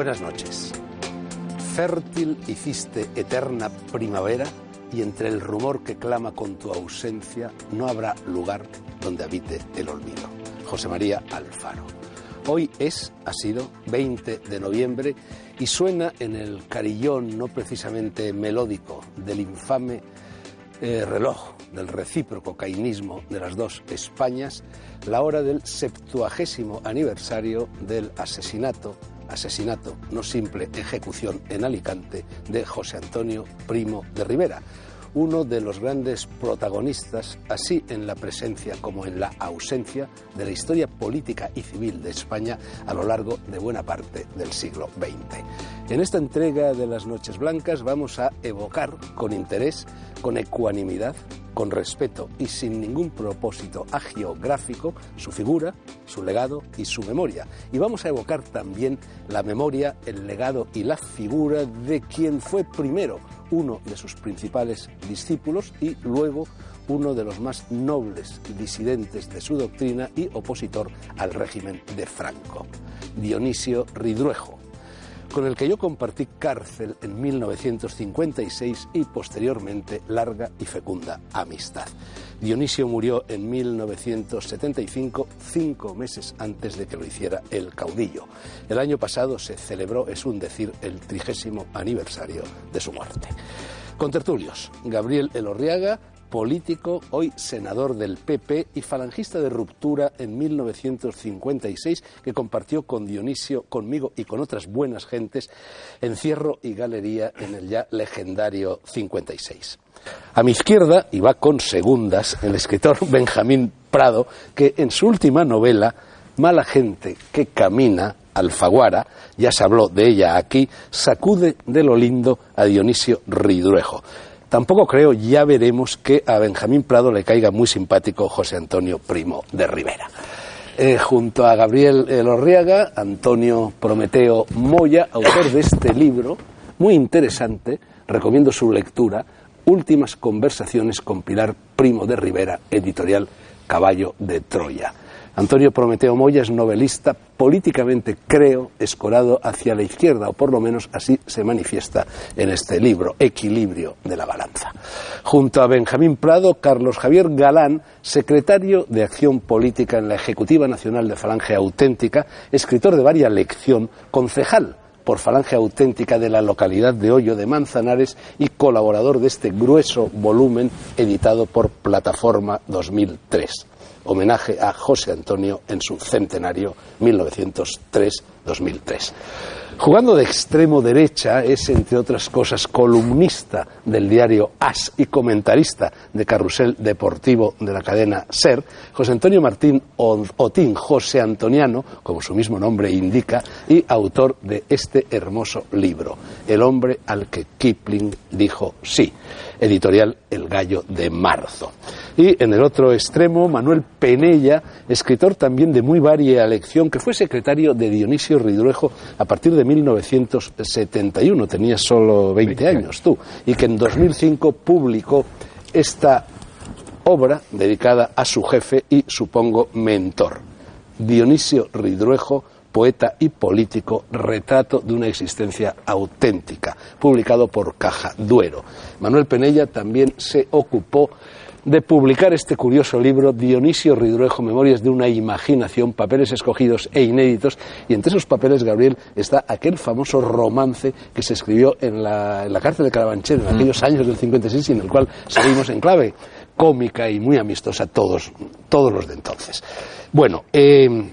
Buenas noches. Fértil hiciste eterna primavera y entre el rumor que clama con tu ausencia no habrá lugar donde habite el olvido. José María Alfaro. Hoy es, ha sido, 20 de noviembre y suena en el carillón no precisamente melódico del infame eh, reloj del recíproco cainismo de las dos Españas la hora del septuagésimo aniversario del asesinato asesinato, no simple ejecución en Alicante de José Antonio Primo de Rivera, uno de los grandes protagonistas, así en la presencia como en la ausencia, de la historia política y civil de España a lo largo de buena parte del siglo XX. En esta entrega de las Noches Blancas vamos a evocar con interés, con ecuanimidad, con respeto y sin ningún propósito agiográfico su figura, su legado y su memoria. Y vamos a evocar también la memoria, el legado y la figura de quien fue primero uno de sus principales discípulos y luego uno de los más nobles disidentes de su doctrina y opositor al régimen de Franco, Dionisio Ridruejo con el que yo compartí cárcel en 1956 y posteriormente larga y fecunda amistad. Dionisio murió en 1975, cinco meses antes de que lo hiciera el caudillo. El año pasado se celebró, es un decir, el trigésimo aniversario de su muerte. Con tertulios, Gabriel Elorriaga, político, hoy senador del PP y falangista de ruptura en 1956, que compartió con Dionisio, conmigo y con otras buenas gentes encierro y galería en el ya legendario 56. A mi izquierda, y va con segundas, el escritor Benjamín Prado, que en su última novela, Mala gente que camina, Alfaguara, ya se habló de ella aquí, sacude de lo lindo a Dionisio Ridruejo. Tampoco creo, ya veremos, que a Benjamín Prado le caiga muy simpático José Antonio Primo de Rivera. Eh, junto a Gabriel Elorriaga, Antonio Prometeo Moya, autor de este libro, muy interesante, recomiendo su lectura, Últimas conversaciones con Pilar Primo de Rivera, editorial Caballo de Troya. Antonio Prometeo Moya es novelista, políticamente creo, escorado hacia la izquierda, o por lo menos así se manifiesta en este libro, Equilibrio de la Balanza. Junto a Benjamín Prado, Carlos Javier Galán, secretario de Acción Política en la Ejecutiva Nacional de Falange Auténtica, escritor de varias lección, concejal por Falange Auténtica de la localidad de Hoyo de Manzanares y colaborador de este grueso volumen editado por Plataforma 2003 homenaje a José Antonio en su centenario 1903-2003. Jugando de extremo derecha es, entre otras cosas, columnista del diario As y comentarista de Carrusel Deportivo de la cadena SER, José Antonio Martín Otín José Antoniano, como su mismo nombre indica, y autor de este hermoso libro, El hombre al que Kipling dijo sí, editorial El Gallo de Marzo. Y en el otro extremo, Manuel Penella, escritor también de muy varia lección, que fue secretario de Dionisio Ridruejo a partir de 1971, tenía solo 20 años tú, y que en 2005 publicó esta obra dedicada a su jefe y, supongo, mentor, Dionisio Ridruejo, poeta y político, retrato de una existencia auténtica, publicado por Caja Duero. Manuel Penella también se ocupó de publicar este curioso libro, Dionisio Ridruejo, Memorias de una imaginación, papeles escogidos e inéditos. Y entre esos papeles, Gabriel, está aquel famoso romance que se escribió en la, en la cárcel de Carabanchel en aquellos años del 56 y en el cual salimos en clave cómica y muy amistosa todos, todos los de entonces. Bueno, eh,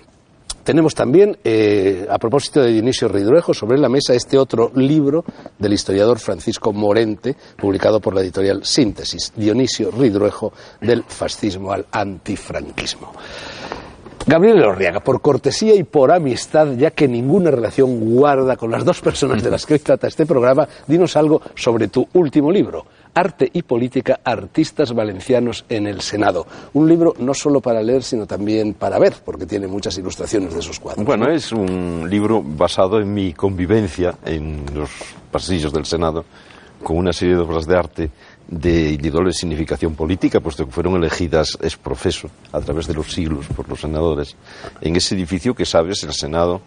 tenemos también, eh, a propósito de Dionisio Ridruejo, sobre la mesa este otro libro del historiador Francisco Morente, publicado por la editorial Síntesis, Dionisio Ridruejo, del fascismo al antifranquismo. Gabriel Orriaga, por cortesía y por amistad, ya que ninguna relación guarda con las dos personas de las que hoy trata este programa, dinos algo sobre tu último libro, Arte y Política, Artistas Valencianos en el Senado. Un libro no solo para leer, sino también para ver, porque tiene muchas ilustraciones de esos cuadros. Bueno, es un libro basado en mi convivencia en los pasillos del Senado con una serie de obras de arte de individual significación política, puesto que fueron elegidas ex profeso a través de los siglos por los senadores, en ese edificio que sabes, el Senado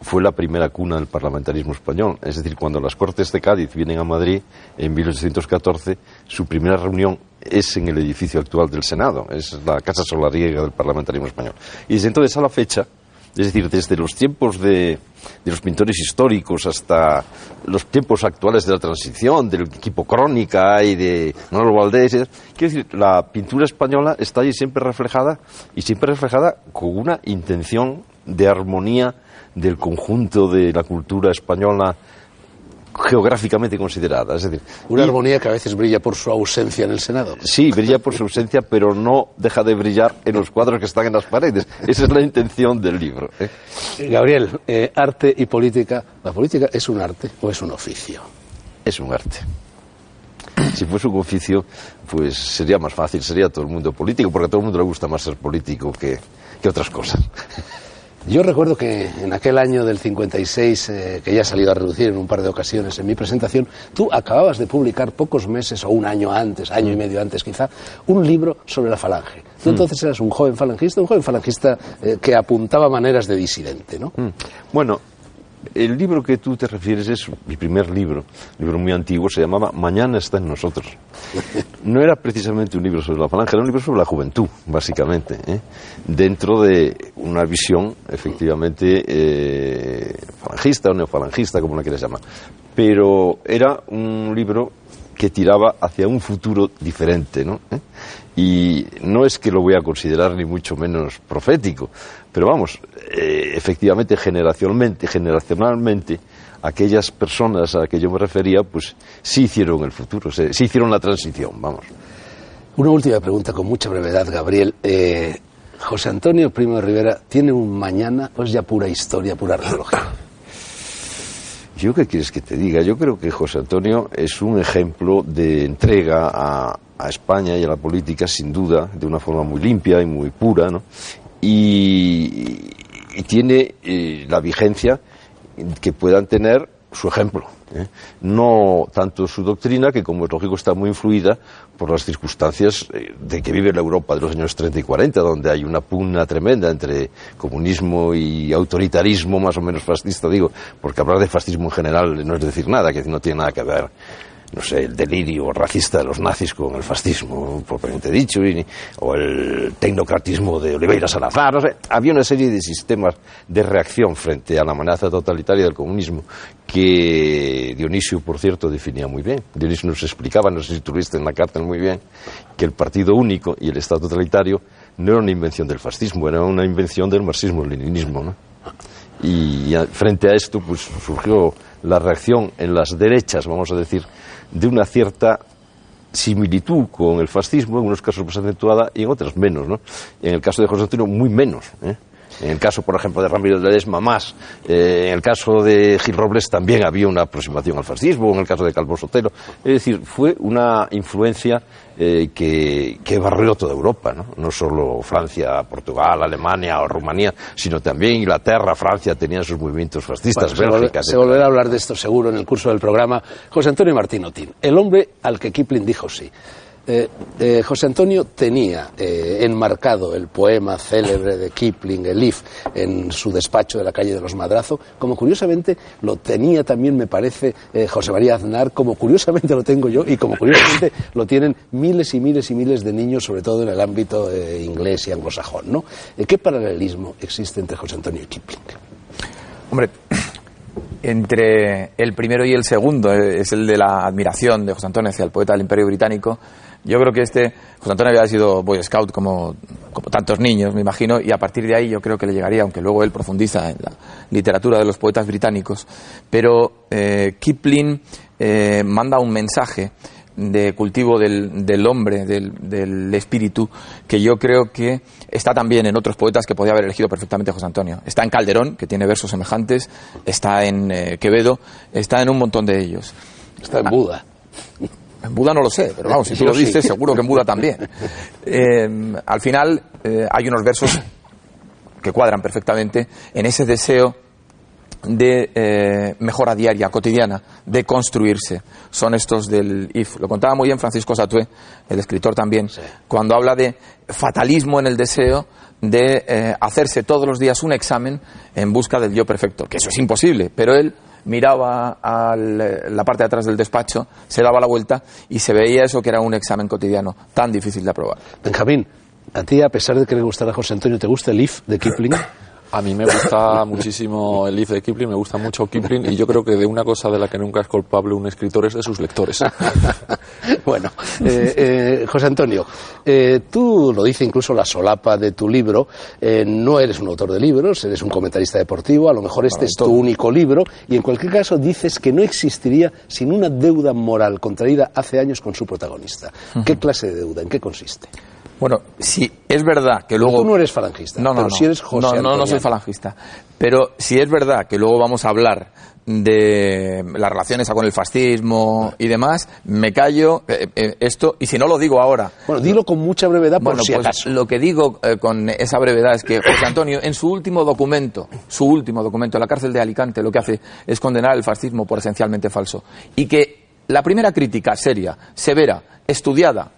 fue la primera cuna del parlamentarismo español. Es decir, cuando las Cortes de Cádiz vienen a Madrid en 1814, su primera reunión es en el edificio actual del Senado, es la Casa Solariega del parlamentarismo español. Y desde entonces a la fecha, es decir, desde los tiempos de, los pintores históricos hasta los tiempos actuales de la transición, del equipo Crónica y de Manuel Valdés, quiero decir, la pintura española está allí siempre reflejada y siempre reflejada con una intención de armonía del conjunto de la cultura española geográficamente considerada. Es decir, una armonía que a veces brilla por su ausencia en el Senado. Sí, brilla por su ausencia, pero no deja de brillar en los cuadros que están en las paredes. Esa es la intención del libro. ¿eh? Gabriel, eh, arte y política. ¿La política es un arte o es un oficio? Es un arte. Si fuese un oficio, pues sería más fácil, sería todo el mundo político, porque a todo el mundo le gusta más ser político que, que otras cosas. Yo recuerdo que en aquel año del 56, eh, que ya ha salido a reducir en un par de ocasiones en mi presentación, tú acababas de publicar pocos meses o un año antes, año y medio antes quizá, un libro sobre la falange. Tú mm. entonces eras un joven falangista, un joven falangista eh, que apuntaba maneras de disidente, ¿no? Mm. Bueno, el libro que tú te refieres es mi primer libro, un libro muy antiguo, se llamaba Mañana está en nosotros. No era precisamente un libro sobre la falange, era un libro sobre la juventud, básicamente, ¿eh? dentro de una visión efectivamente eh, falangista o neofalangista, como la quieras llamar. Pero era un libro que tiraba hacia un futuro diferente, ¿no? ¿Eh? Y no es que lo voy a considerar ni mucho menos profético, pero vamos, eh, efectivamente, generacionalmente, generacionalmente, aquellas personas a las que yo me refería, pues sí hicieron el futuro, sí hicieron la transición, vamos. Una última pregunta con mucha brevedad, Gabriel. Eh, José Antonio Primo de Rivera, ¿tiene un mañana o es ya pura historia, pura arqueología? ¿Yo qué quieres que te diga? Yo creo que José Antonio es un ejemplo de entrega a, España y a la política, sin duda, de una forma muy limpia y muy pura, ¿no? Y, tiene eh, la vigencia que puedan tener su ejemplo. ¿eh? No tanto su doctrina, que como es lógico está muy influida por las circunstancias eh, de que vive la Europa de los años 30 y 40, donde hay una pugna tremenda entre comunismo y autoritarismo más o menos fascista, digo, porque hablar de fascismo en general no es decir nada, que no tiene nada que ver no sé, el delirio racista de los nazis con el fascismo, propiamente dicho, o el tecnocratismo de Oliveira Salazar, no sé, había una serie de sistemas de reacción frente a la amenaza totalitaria del comunismo que Dionisio, por cierto, definía muy bien. Dionisio nos explicaba, no sé si tuviste en la cárcel muy bien, que el partido único y el Estado totalitario no era una invención del fascismo, era una invención del marxismo-leninismo, ¿no? Y frente a esto, pues surgió la reacción en las derechas, vamos a decir, de una cierta similitud con el fascismo, en unos casos más acentuada y en otros menos. ¿no? En el caso de José Antonio, muy menos. ¿eh? En el caso, por ejemplo, de Ramiro de Ledesma, más. Eh, en el caso de Gil Robles también había una aproximación al fascismo, en el caso de Calvo Sotelo. Es decir, fue una influencia eh, que, que, barrió toda Europa, ¿no? no solo Francia, Portugal, Alemania o Rumanía, sino también Inglaterra, Francia tenían sus movimientos fascistas, Bélgica. Se, volverá a hablar de esto seguro en el curso del programa. José Antonio Martín Otín, el hombre al que Kipling dijo sí. Eh, eh, José Antonio tenía eh, enmarcado el poema célebre de Kipling, el If, en su despacho de la calle de los Madrazo, como curiosamente lo tenía también, me parece, José María Aznar, como curiosamente lo tengo yo y como curiosamente lo tienen miles y miles y miles de niños, sobre todo en el ámbito inglés y anglosajón. ¿Qué paralelismo existe entre José Antonio y Kipling? Hombre, entre el primero y el segundo es el de la admiración de José Antonio hacia el poeta del Imperio Británico yo creo que este, José Antonio había sido Boy Scout como, como tantos niños, me imagino, y a partir de ahí yo creo que le llegaría, aunque luego él profundiza en la literatura de los poetas británicos. Pero eh, Kipling eh, manda un mensaje de cultivo del, del hombre, del, del, espíritu, que yo creo que está también en otros poetas que podía haber elegido perfectamente José Antonio. Está en Calderón, que tiene versos semejantes, está en eh, Quevedo, está en un montón de ellos. Está en Buda. En Buda no lo sé, pero vamos, si tú lo dices, seguro que en Buda también. Eh, al final eh, hay unos versos que cuadran perfectamente en ese deseo de eh, mejora diaria, cotidiana, de construirse. Son estos del IF. Lo contaba muy bien Francisco Satué, el escritor también, cuando habla de fatalismo en el deseo de hacerse todos los días un examen en busca del yo perfecto, que eso es imposible, pero él miraba a la parte de atrás del despacho, se daba la vuelta y se veía eso que era un examen cotidiano tan difícil de aprobar. Benjamín, a ti, a pesar de que le gustara a José Antonio, ¿te gusta el IF de Kipling? A mí me gusta muchísimo el libro de Kipling, me gusta mucho Kipling y yo creo que de una cosa de la que nunca es culpable un escritor es de sus lectores. bueno, eh, eh, José Antonio, eh, tú lo dice incluso la solapa de tu libro, no eres un autor de libros, eres un comentarista deportivo, a lo mejor este es tu único libro y en cualquier caso dices que no existiría sin una deuda moral contraída hace años con su protagonista. ¿Qué clase de deuda? ¿En qué consiste? Bueno, si es verdad que luego... Tú no eres falangista, no, no, pero no. si eres José No, no, no soy falangista. Pero si es verdad que luego vamos a hablar de las relaciones con el fascismo y demás, me callo eh, eh, esto, y si no lo digo ahora... Bueno, dilo con mucha brevedad por bueno, si pues acaso. Lo que digo eh, con esa brevedad es que José Antonio, en su último documento, su último documento, en la cárcel de Alicante, lo que hace es condenar el fascismo por esencialmente falso. Y que la primera crítica seria, severa, estudiada,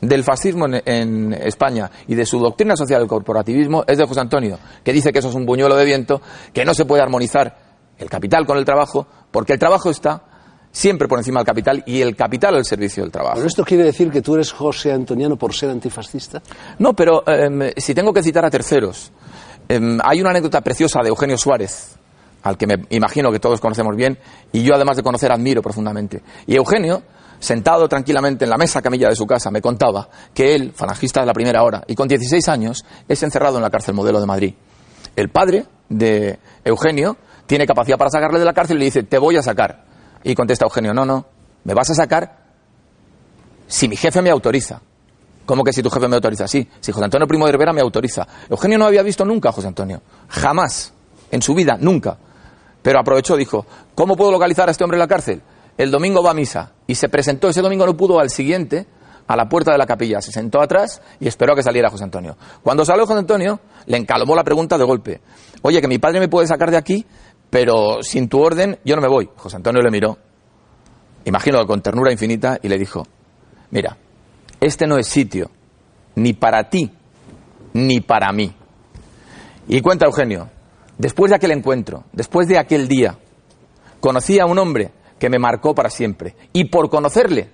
del fascismo en, España y de su doctrina social del corporativismo es de José Antonio, que dice que eso es un buñuelo de viento, que no se puede armonizar el capital con el trabajo, porque el trabajo está siempre por encima del capital y el capital al servicio del trabajo. ¿Pero esto quiere decir que tú eres José Antoniano por ser antifascista? No, pero em, si tengo que citar a terceros, em, hay una anécdota preciosa de Eugenio Suárez, al que me imagino que todos conocemos bien, y yo además de conocer admiro profundamente. Y Eugenio sentado tranquilamente en la mesa camilla de su casa, me contaba que él, falangista de la primera hora, y con 16 años, es encerrado en la cárcel modelo de Madrid. El padre de Eugenio tiene capacidad para sacarle de la cárcel y le dice, te voy a sacar. Y contesta Eugenio, no, no, me vas a sacar si mi jefe me autoriza. ¿Cómo que si tu jefe me autoriza? Sí, si José Antonio Primo de Rivera me autoriza. Eugenio no había visto nunca a José Antonio. Jamás. En su vida, nunca. Pero aprovechó, dijo, ¿cómo puedo localizar a este hombre en la cárcel? El domingo va a misa y se presentó, ese domingo no pudo al siguiente, a la puerta de la capilla, se sentó atrás y esperó a que saliera José Antonio. Cuando salió José Antonio, le encalomó la pregunta de golpe. Oye, que mi padre me puede sacar de aquí, pero sin tu orden yo no me voy. José Antonio le miró, imagino con ternura infinita, y le dijo, mira, este no es sitio, ni para ti, ni para mí. Y cuenta Eugenio, después de aquel encuentro, después de aquel día, conocí a un hombre que me marcó para siempre. Y por conocerle,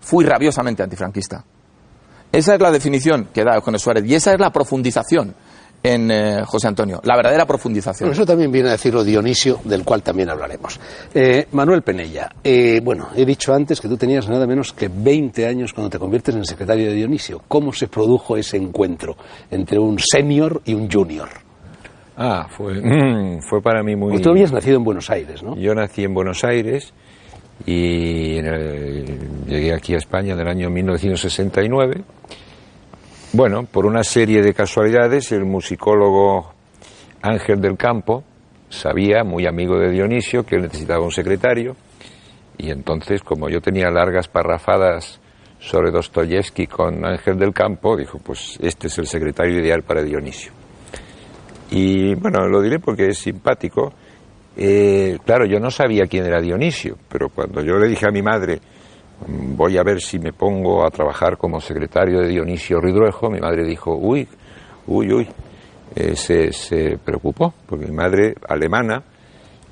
fui rabiosamente antifranquista. Esa es la definición que da Eugenio Suárez y esa es la profundización en eh, José Antonio, la verdadera profundización. eso también viene a decirlo Dionisio, del cual también hablaremos. Eh, Manuel Penella, eh, bueno, he dicho antes que tú tenías nada menos que 20 años cuando te conviertes en secretario de Dionisio. ¿Cómo se produjo ese encuentro entre un senior y un junior? Ah, fue, fue para mí muy... tú habías nacido en Buenos Aires, ¿no? Yo nací en Buenos Aires y llegué aquí a España en el año 1969. Bueno, por una serie de casualidades, el musicólogo Ángel del Campo sabía, muy amigo de Dionisio, que él necesitaba un secretario y entonces, como yo tenía largas parrafadas sobre Dostoyevsky con Ángel del Campo, dijo, pues este es el secretario ideal para Dionisio. Y bueno, lo diré porque es simpático eh, claro, yo no sabía quién era Dionisio, pero cuando yo le dije a mi madre, voy a ver si me pongo a trabajar como secretario de Dionisio Ridruejo. Mi madre dijo, uy, uy, uy. Eh, se, se preocupó, porque mi madre alemana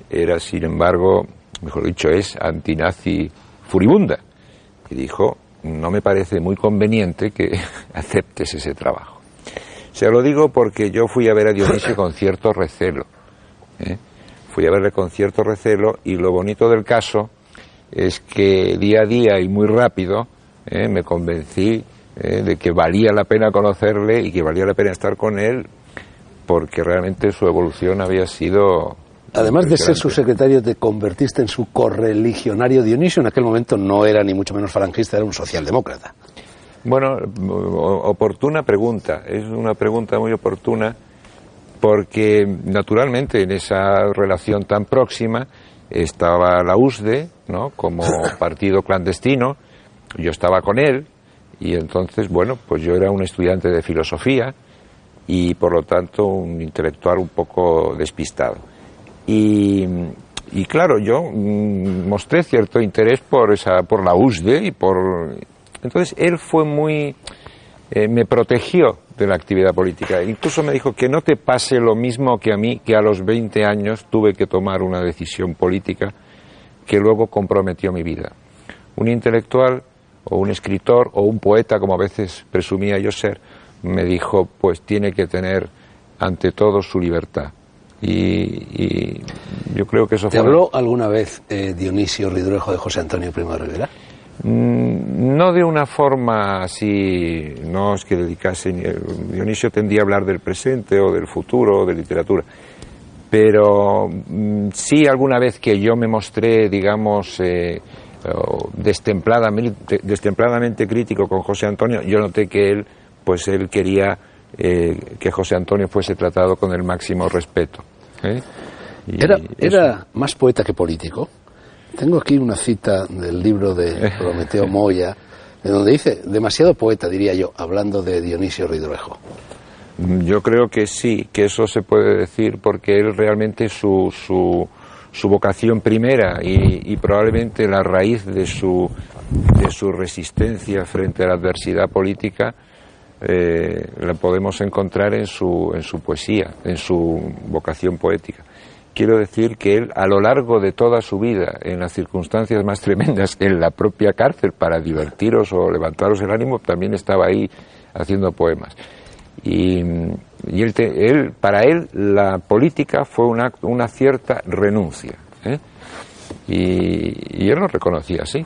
era, sin embargo, mejor dicho, es antinazi furibunda. Y dijo, no me parece muy conveniente que aceptes ese trabajo. Se lo digo porque yo fui a ver a Dionisio con cierto recelo. ¿eh? Fui a verle con cierto recelo y lo bonito del caso es que día a día y muy rápido ¿eh? me convencí ¿eh? de que valía la pena conocerle y que valía la pena estar con él porque realmente su evolución había sido Además de ser su secretario, te convertiste en su correligionario. Dionisio en aquel momento no era ni mucho menos falangista, era un socialdemócrata. Bueno, oportuna pregunta. Es una pregunta muy oportuna porque naturalmente en esa relación tan próxima estaba la USDE, ¿no? Como partido clandestino. Yo estaba con él y entonces, bueno, pues yo era un estudiante de filosofía y por lo tanto un intelectual un poco despistado. Y, y claro, yo mm, mostré cierto interés por esa, por la USDE y por entonces él fue muy eh, me protegió de la actividad política. Incluso me dijo que no te pase lo mismo que a mí, que a los 20 años tuve que tomar una decisión política que luego comprometió mi vida. Un intelectual o un escritor o un poeta, como a veces presumía yo ser, me dijo, pues tiene que tener ante todo su libertad. Y, y yo creo que eso ¿Te fue... habló alguna vez eh, Dionisio Ridruejo de José Antonio Primo de Rivera? Mm, No de una forma así, no es que dedicase, ni- Dionisio tendía a hablar del presente o del futuro o de literatura, pero mm, sí alguna vez que yo me mostré, digamos, eh, destempladamente, destempladamente crítico con José Antonio, yo noté que él, pues él quería eh, que José Antonio fuese tratado con el máximo respeto. ¿eh? Era, era más poeta que político. Tengo aquí una cita del libro de Prometeo Moya, en donde dice, demasiado poeta, diría yo, hablando de Dionisio Ridruejo. Yo creo que sí, que eso se puede decir porque él realmente su, su, su vocación primera y, y probablemente la raíz de su, de su resistencia frente a la adversidad política eh, la podemos encontrar en su, en su poesía, en su vocación poética. Quiero decir que él, a lo largo de toda su vida, en las circunstancias más tremendas, en la propia cárcel, para divertiros o levantaros el ánimo, también estaba ahí haciendo poemas. Y, y él, te- él- para él la política fue una, una cierta renuncia. ¿eh? Y, y él lo reconocía así.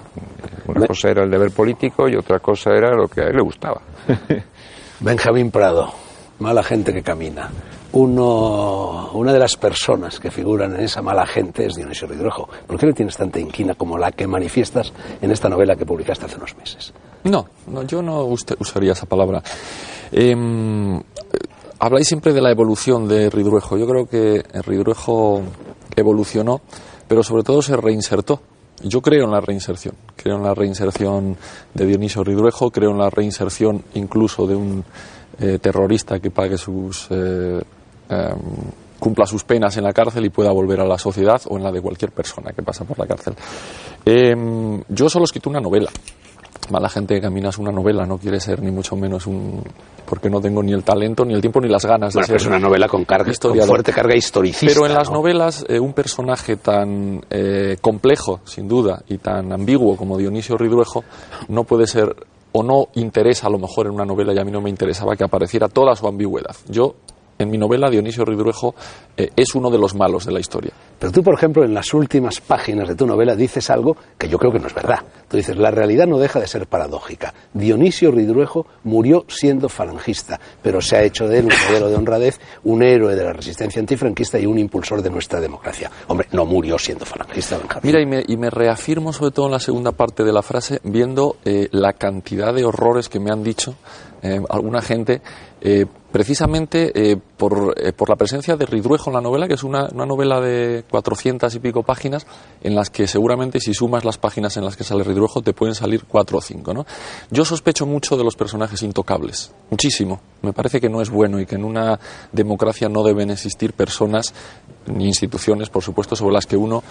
Una cosa era el deber político y otra cosa era lo que a él le gustaba. Benjamín Prado, mala gente que camina. Uno, una de las personas que figuran en esa mala gente es Dionisio Ridruejo. ¿Por qué le tienes tanta inquina como la que manifiestas en esta novela que publicaste hace unos meses? No, no yo no usaría esa palabra. Em, habláis siempre de la evolución de Ridruejo. Yo creo que Ridruejo evolucionó, pero sobre todo se reinsertó. Yo creo en la reinserción. Creo en la reinserción de Dionisio Ridruejo, creo en la reinserción incluso de un eh, terrorista que pague sus. eh, em, cumpla sus penas en la cárcel y pueda volver a la sociedad o en la de cualquier persona que pasa por la cárcel. Em, yo solo he escrito una novela. Mala gente que camina es una novela, no quiere ser ni mucho menos un. porque no tengo ni el talento, ni el tiempo, ni las ganas de Bueno, ser. es una novela con, carga, con fuerte carga historicista. Pero en las ¿no? novelas, eh, un personaje tan eh, complejo, sin duda, y tan ambiguo como Dionisio Ridruejo, no puede ser o no interesa a lo mejor en una novela, y a mí no me interesaba que apareciera toda su ambigüedad. Yo, en mi novela, Dionisio Ridruejo eh, es uno de los malos de la historia. Pero tú, por ejemplo, en las últimas páginas de tu novela dices algo que yo creo que no es verdad. Tú dices, la realidad no deja de ser paradójica. Dionisio Ridruejo murió siendo falangista, pero se ha hecho de él un modelo de honradez, un héroe de la resistencia antifranquista y un impulsor de nuestra democracia. Hombre, no murió siendo falangista, Benjamín. Mira, y me, y me reafirmo sobre todo en la segunda parte de la frase, viendo eh, la cantidad de horrores que me han dicho eh, alguna gente, eh, precisamente eh, por, eh, por la presencia de Ridruejo en la novela, que es una, una novela de 400 y pico páginas, en las que seguramente si sumas las páginas en las que sale Ridruejo te pueden salir cuatro o cinco. ¿no? Yo sospecho mucho de los personajes intocables, muchísimo. Me parece que no es bueno y que en una democracia no deben existir personas ni instituciones, por supuesto, sobre las que uno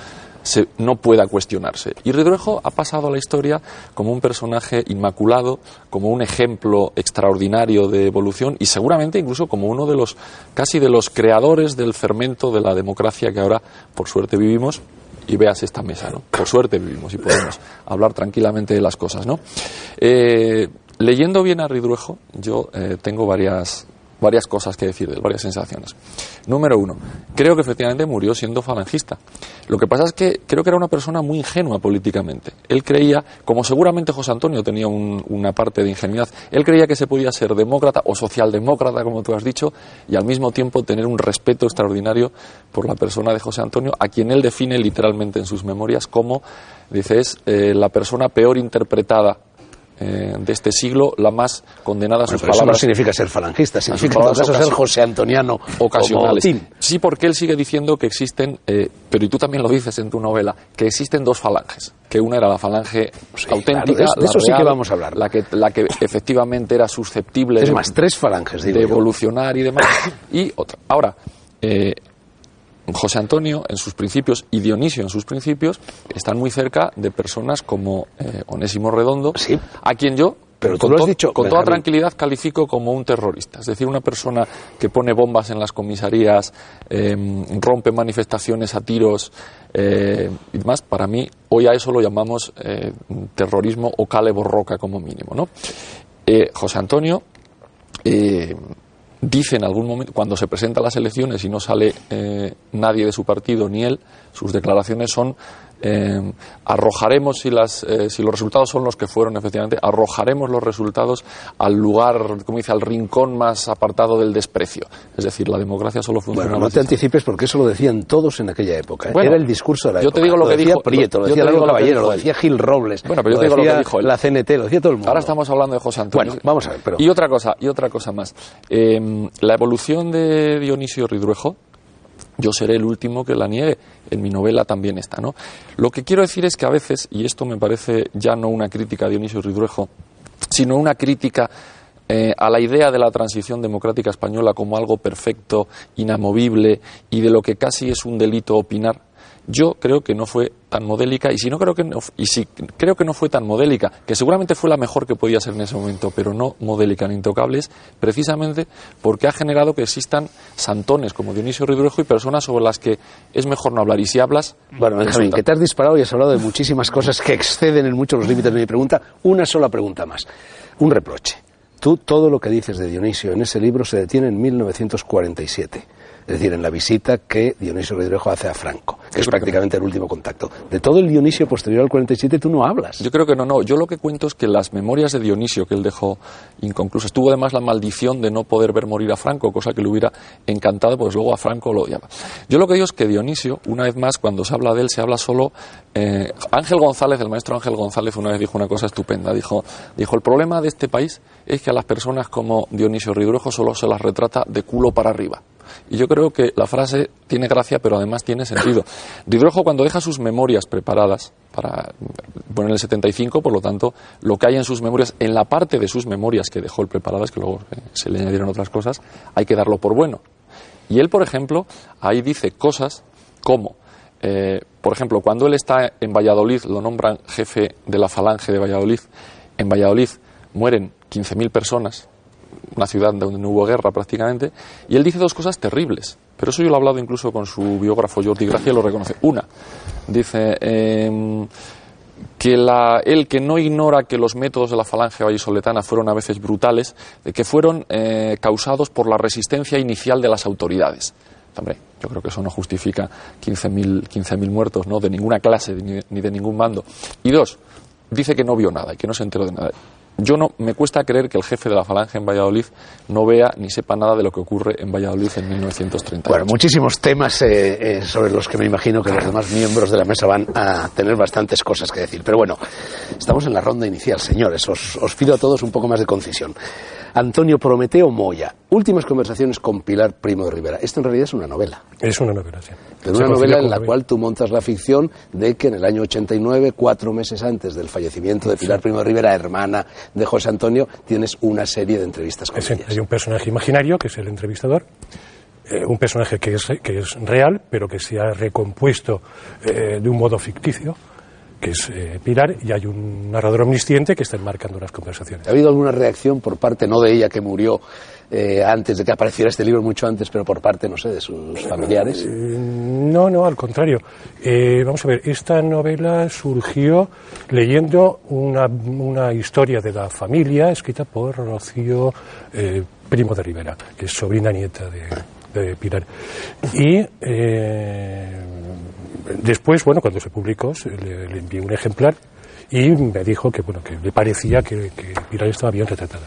se, no pueda cuestionarse. Y Ridruejo ha pasado a la historia como un personaje inmaculado, como un ejemplo extraordinario de evolución y seguramente incluso como uno de los casi de los creadores del fermento de la democracia que ahora por suerte vivimos y veas esta mesa, ¿no? Por suerte vivimos y podemos hablar tranquilamente de las cosas, ¿no? Eh, leyendo bien a Ridruejo, yo eh, tengo varias, varias cosas que decir de él, varias sensaciones. Número uno, creo que efectivamente murió siendo falangista. Lo que pasa es que creo que era una persona muy ingenua políticamente. Él creía, como seguramente José Antonio tenía una parte de ingenuidad, él creía que se podía ser demócrata o socialdemócrata, como tú has dicho, y al mismo tiempo tener un respeto extraordinario por la persona de José Antonio, a quien él define literalmente en sus memorias como, dice, es eh, la persona peor interpretada eh, de este siglo, la más condenada a sus palabras. Eso no significa ser falangista, significa en todo caso ser José Antoniano ocasionales. Sí, porque él sigue diciendo que existen, eh, pero y tú también lo dices en tu novela, que existen dos falanges, que una era la falange auténtica, de, eso sí que vamos a hablar, la que, la que efectivamente era susceptible es más, tres falanges, de evolucionar y demás, y otra. Ahora, eh, José Antonio en sus principios y Dionisio en sus principios están muy cerca de personas como eh, Onésimo Redondo, a quien yo pero con, dicho, con toda tranquilidad califico como un terrorista, es decir, una persona que pone bombas en las comisarías, em, rompe manifestaciones a tiros eh, y demás. Para mí, hoy a eso lo llamamos eh, terrorismo o cale borroca como mínimo. ¿no? José Antonio dice en algún momento, cuando se presenta a las elecciones y no sale eh, nadie de su partido ni él, sus declaraciones son eh, arrojaremos si, las, eh, si los resultados son los que fueron efectivamente, arrojaremos los resultados al lugar, como dice, al rincón más apartado del desprecio. Es decir, la democracia solo funciona. Bueno, no te anticipes porque eso lo decían todos en aquella época. Era el discurso de la yo te digo lo, que decía dijo Prieto, lo, decía Largo Caballero, lo, decía Gil Robles. Bueno, pero yo te digo lo que dijo la CNT, lo decía todo el mundo. Ahora estamos hablando de José Antonio. Bueno, vamos a ver. Pero... Y otra cosa, y otra cosa más. Eh, la evolución de Dionisio Ridruejo yo seré el último que la niegue. En mi novela también está, ¿no? Lo que quiero decir es que a veces, y esto me parece ya no una crítica a Dionisio Ridruejo, sino una crítica eh, a la idea de la transición democrática española como algo perfecto, inamovible y de lo que casi es un delito opinar, yo creo que no fue tan modélica y si no creo que no, y si creo que no fue tan modélica, que seguramente fue la mejor que podía ser en ese momento, pero no modélica ni intocables, precisamente porque ha generado que existan santones como Dionisio Ridruejo y personas sobre las que es mejor no hablar. Y si hablas. Bueno, Benjamín, que te has disparado y has hablado de muchísimas cosas que exceden en muchos los límites de mi pregunta. Una sola pregunta más. Un reproche. Tú, todo lo que dices de Dionisio en ese libro se detiene en 1947 es decir, en la visita que Dionisio Ridruejo hace a Franco, que es prácticamente el último contacto. De todo el Dionisio posterior al 47 tú no hablas. Yo creo que no, no. Yo lo que cuento es que las memorias de Dionisio que él dejó inconclusas, tuvo además la maldición de no poder ver morir a Franco, cosa que le hubiera encantado, pues luego a Franco lo odiaba. Yo lo que digo es que Dionisio, una vez más, cuando se habla de él, se habla solo... Eh, Ángel González, el maestro Ángel González, una vez dijo una cosa estupenda. Dijo, dijo, el problema de este país es que a las personas como Dionisio Ridruejo solo se las retrata de culo para arriba. Y yo creo que la frase tiene gracia, pero además tiene sentido. Ridruejo, cuando deja sus memorias preparadas para poner el 75, por lo tanto, lo que hay en sus memorias, en la parte de sus memorias que dejó él preparadas, que luego eh, se le añadieron otras cosas, hay que darlo por bueno. Y él, por ejemplo, ahí dice cosas como, eh, por ejemplo, cuando él está en Valladolid, lo nombran jefe de la falange de Valladolid, en Valladolid mueren 15.000 personas, una ciudad donde no hubo guerra prácticamente, y él dice dos cosas terribles. Pero eso yo lo he hablado incluso con su biógrafo Jordi Gracia, lo reconoce. Una, dice em, que la, él que no ignora que los métodos de la falange vallisoletana fueron a veces brutales, que fueron eh, causados por la resistencia inicial de las autoridades. Hombre, yo creo que eso no justifica 15.000 15 muertos, ¿no? De ninguna clase ni de ningún mando. Y dos, dice que no vio nada y que no se enteró de nada. Yo no me cuesta creer que el jefe de la Falange en Valladolid no vea ni sepa nada de lo que ocurre en Valladolid en 1930. Bueno, muchísimos temas eh, eh, sobre los que me imagino que los demás miembros de la mesa van a tener bastantes cosas que decir. Pero bueno, estamos en la ronda inicial, señores. Os, os pido a todos un poco más de concisión. Antonio Prometeo Moya. Últimas conversaciones con Pilar Primo de Rivera. Esto en realidad es una novela. Es una novela, sí. Pero una novela en la cual tú montas la ficción de que en el año 89, cuatro meses antes del fallecimiento de Pilar Primo de Rivera, hermana de José Antonio, tienes una serie de entrevistas con sí, Hay un personaje imaginario, que es el entrevistador, eh, un personaje que es, que es real, pero que se ha recompuesto eh, de un modo ficticio, que es eh, Pilar, y hay un narrador omnisciente que está enmarcando unas conversaciones. ¿Ha habido alguna reacción por parte, no de ella que murió eh, antes de que apareciera este libro, mucho antes, pero por parte, no sé, de sus familiares? Eh, no, no, al contrario. Eh, vamos a ver, esta novela surgió leyendo una, una historia de la familia escrita por Rocío Primo de Rivera, que es sobrina nieta de, de Pilar. Y después, bueno, cuando se publicó, le, le envié un ejemplar y me dijo que, bueno, que le parecía que, que Pilar estaba bien retratada.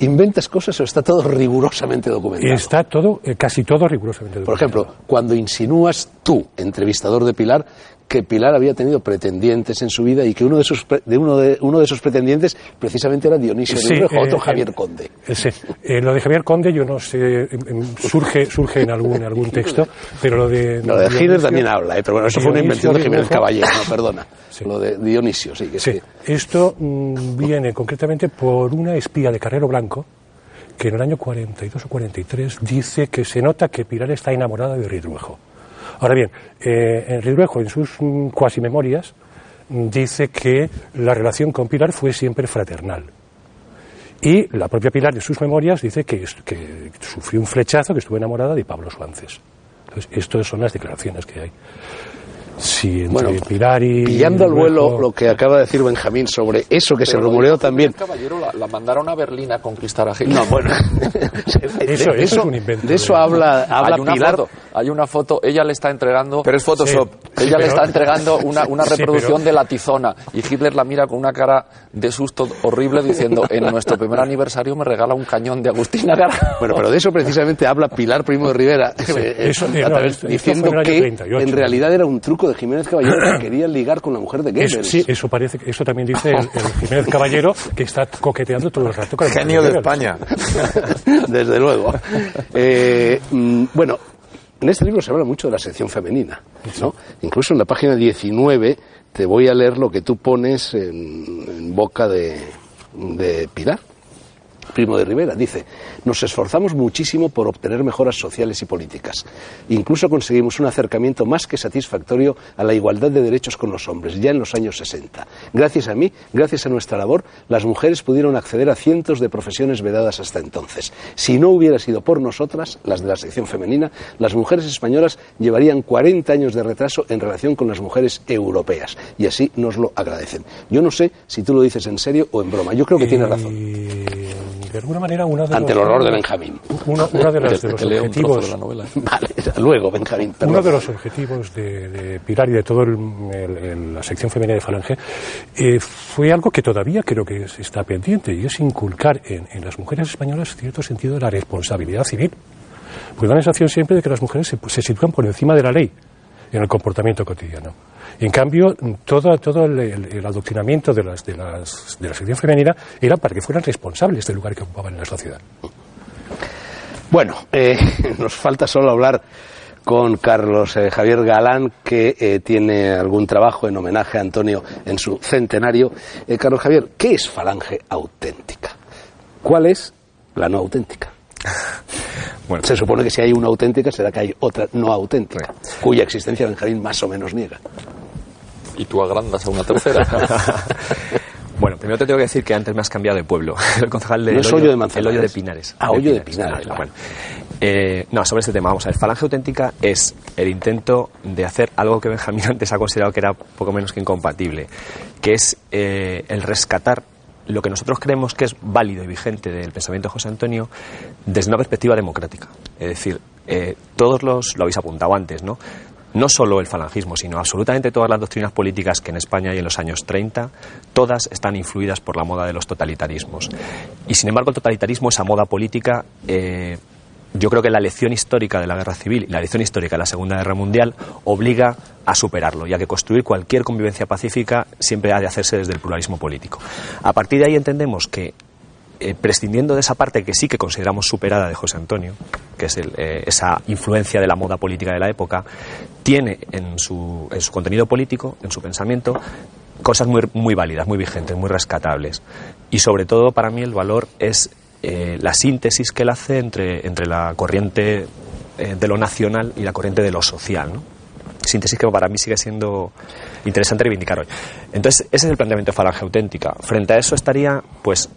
¿Inventas cosas o está todo rigurosamente documentado? Está todo, eh, casi todo rigurosamente Por documentado. ejemplo, cuando insinúas tú, entrevistador de Pilar, que Pilar había tenido pretendientes en su vida y que uno de, sus pre- de uno, de, uno de esos pretendientes precisamente era Dionisio Sí, otro eh, Javier Conde. Eh, sí. Eh, lo de Javier Conde, yo no sé, em, em, surge, surge en algún, algún texto, pero lo de. Lo de Dionisio- Hitler también habla, eh, pero bueno, eso fue una invención de Jiménez Caballero, no, perdona. Sí. Lo de Dionisio, sí. Que sí. esto mm, viene concretamente por una espía de Carrero Blanco que en el año 42 o 43 dice que se nota que Pilar está enamorada de Ridruejo. Ahora bien, eh, en Ridruejo, en sus mm, cuasi memorias, mm, dice que la relación con Pilar fue siempre fraternal. Y la propia Pilar, en sus memorias, dice que, sufrió un flechazo, que estuvo enamorada de Pablo Suances. Entonces, estas son las declaraciones que hay. Si entre Bueno, Pilar y. Pillando al vuelo lo que acaba de decir Benjamín sobre eso que se Pero rumoreó lo de también. Caballero la, la mandaron a Berlín a conquistar a Hitler. No, bueno. de, Eso- eso es un invento de eso de- habla, habla hay una Pilar. foto, hay una foto, ella le está entregando, Pero es Photoshop. Sí. ella le pero- está entregando una, una Sí, reproducción pero- de la tizona y Hitler la mira con una cara de susto horrible diciendo en nuestro primer aniversario me regala un cañón de Agustina Gara. Bueno, pero de eso precisamente habla Pilar Primo de Rivera, eh, eso- a eh, no, través- esto- esto diciendo que 38. en realidad era un truco de Jiménez Caballero que quería ligar con la mujer de Eso, Goebbels. sí, eso parece, que- eso también dice el, el Jiménez Caballero que está coqueteando todo el rato con el Genio de. España. Desde luego. Eh, mm, bueno, en este libro se habla mucho de la sección femenina, ¿no? Incluso en la página 19 te voy a leer lo que tú pones en, en boca de, de Pilar. Primo de Rivera, dice, nos esforzamos muchísimo por obtener mejoras sociales y políticas. Incluso conseguimos un acercamiento más que satisfactorio a la igualdad de derechos con los hombres, ya en los años 60. Gracias a mí, gracias a nuestra labor, las mujeres pudieron acceder a cientos de profesiones vedadas hasta entonces. Si no hubiera sido por nosotras, las de la sección femenina, las mujeres españolas llevarían 40 años de retraso en relación con las mujeres europeas. Y así nos lo agradecen. Yo no sé si tú lo dices en serio o en broma. Yo creo que tienes razón. De alguna manera, uno de Ante el los, horror de Benjamín. Uno, uno de, los- de objetivos de la novela. Vale, luego, Benjamín. perdón. Uno de los objetivos de, de Pilar y de toda la sección femenina de Falange eh, fue algo que todavía creo que es- está pendiente y es inculcar en, en las mujeres españolas cierto sentido de la responsabilidad civil. Pues da la sensación siempre de que las mujeres se, se sitúan por encima de la ley en el comportamiento cotidiano. En cambio, todo, todo el, el- el adoctrinamiento de, las, de, las, de la sección femenina era para que fueran responsables del lugar que ocupaban en la sociedad. Bueno, eh, nos falta solo hablar con Carlos eh, Javier Galán, que eh, tiene algún trabajo en homenaje a Antonio en su centenario. Eh, Carlos Javier, ¿qué es falange auténtica? ¿Cuál es la no auténtica? Bueno, Se supone que si hay una auténtica será que hay otra no auténtica, cuya existencia Benjamín más o menos niega. Y tú agrandas a una tercera. bueno, primero te tengo que decir que antes me has cambiado de pueblo. El concejal de No es el Hoyo de Manzanares. El hoyo de Pinares. Ah, Hoyo de Pinares, Bueno. Eh, no, sobre este tema, vamos a ver. Falange auténtica es el intento de hacer algo que Benjamín antes ha considerado que era poco menos que incompatible, que es eh, el rescatar lo que nosotros creemos que es válido y vigente del pensamiento de José Antonio desde una perspectiva democrática. Es decir, eh, todos los, lo habéis apuntado antes, ¿no? No solo el falangismo, sino absolutamente todas las doctrinas políticas que en España hay en los años 30, todas están influidas por la moda de los totalitarismos. Y sin embargo, el totalitarismo, esa moda política, eh, yo creo que la lección histórica de la guerra civil y la lección histórica de la Segunda Guerra Mundial obliga a superarlo, ya que construir cualquier convivencia pacífica siempre ha de hacerse desde el pluralismo político. A partir de ahí entendemos que eh, prescindiendo de esa parte que sí que consideramos superada de José Antonio, que es el, eh, esa influencia de la moda política de la época, tiene en su, en su contenido político, en su pensamiento, cosas muy, válidas, muy vigentes, muy rescatables. Y sobre todo, para mí, el valor es eh, la síntesis que él hace entre, entre la corriente de lo nacional y la corriente de lo social. ¿no? Síntesis que para mí sigue siendo interesante reivindicar hoy. Entonces, ese es el planteamiento de falange auténtica. Frente a eso estaría, pues,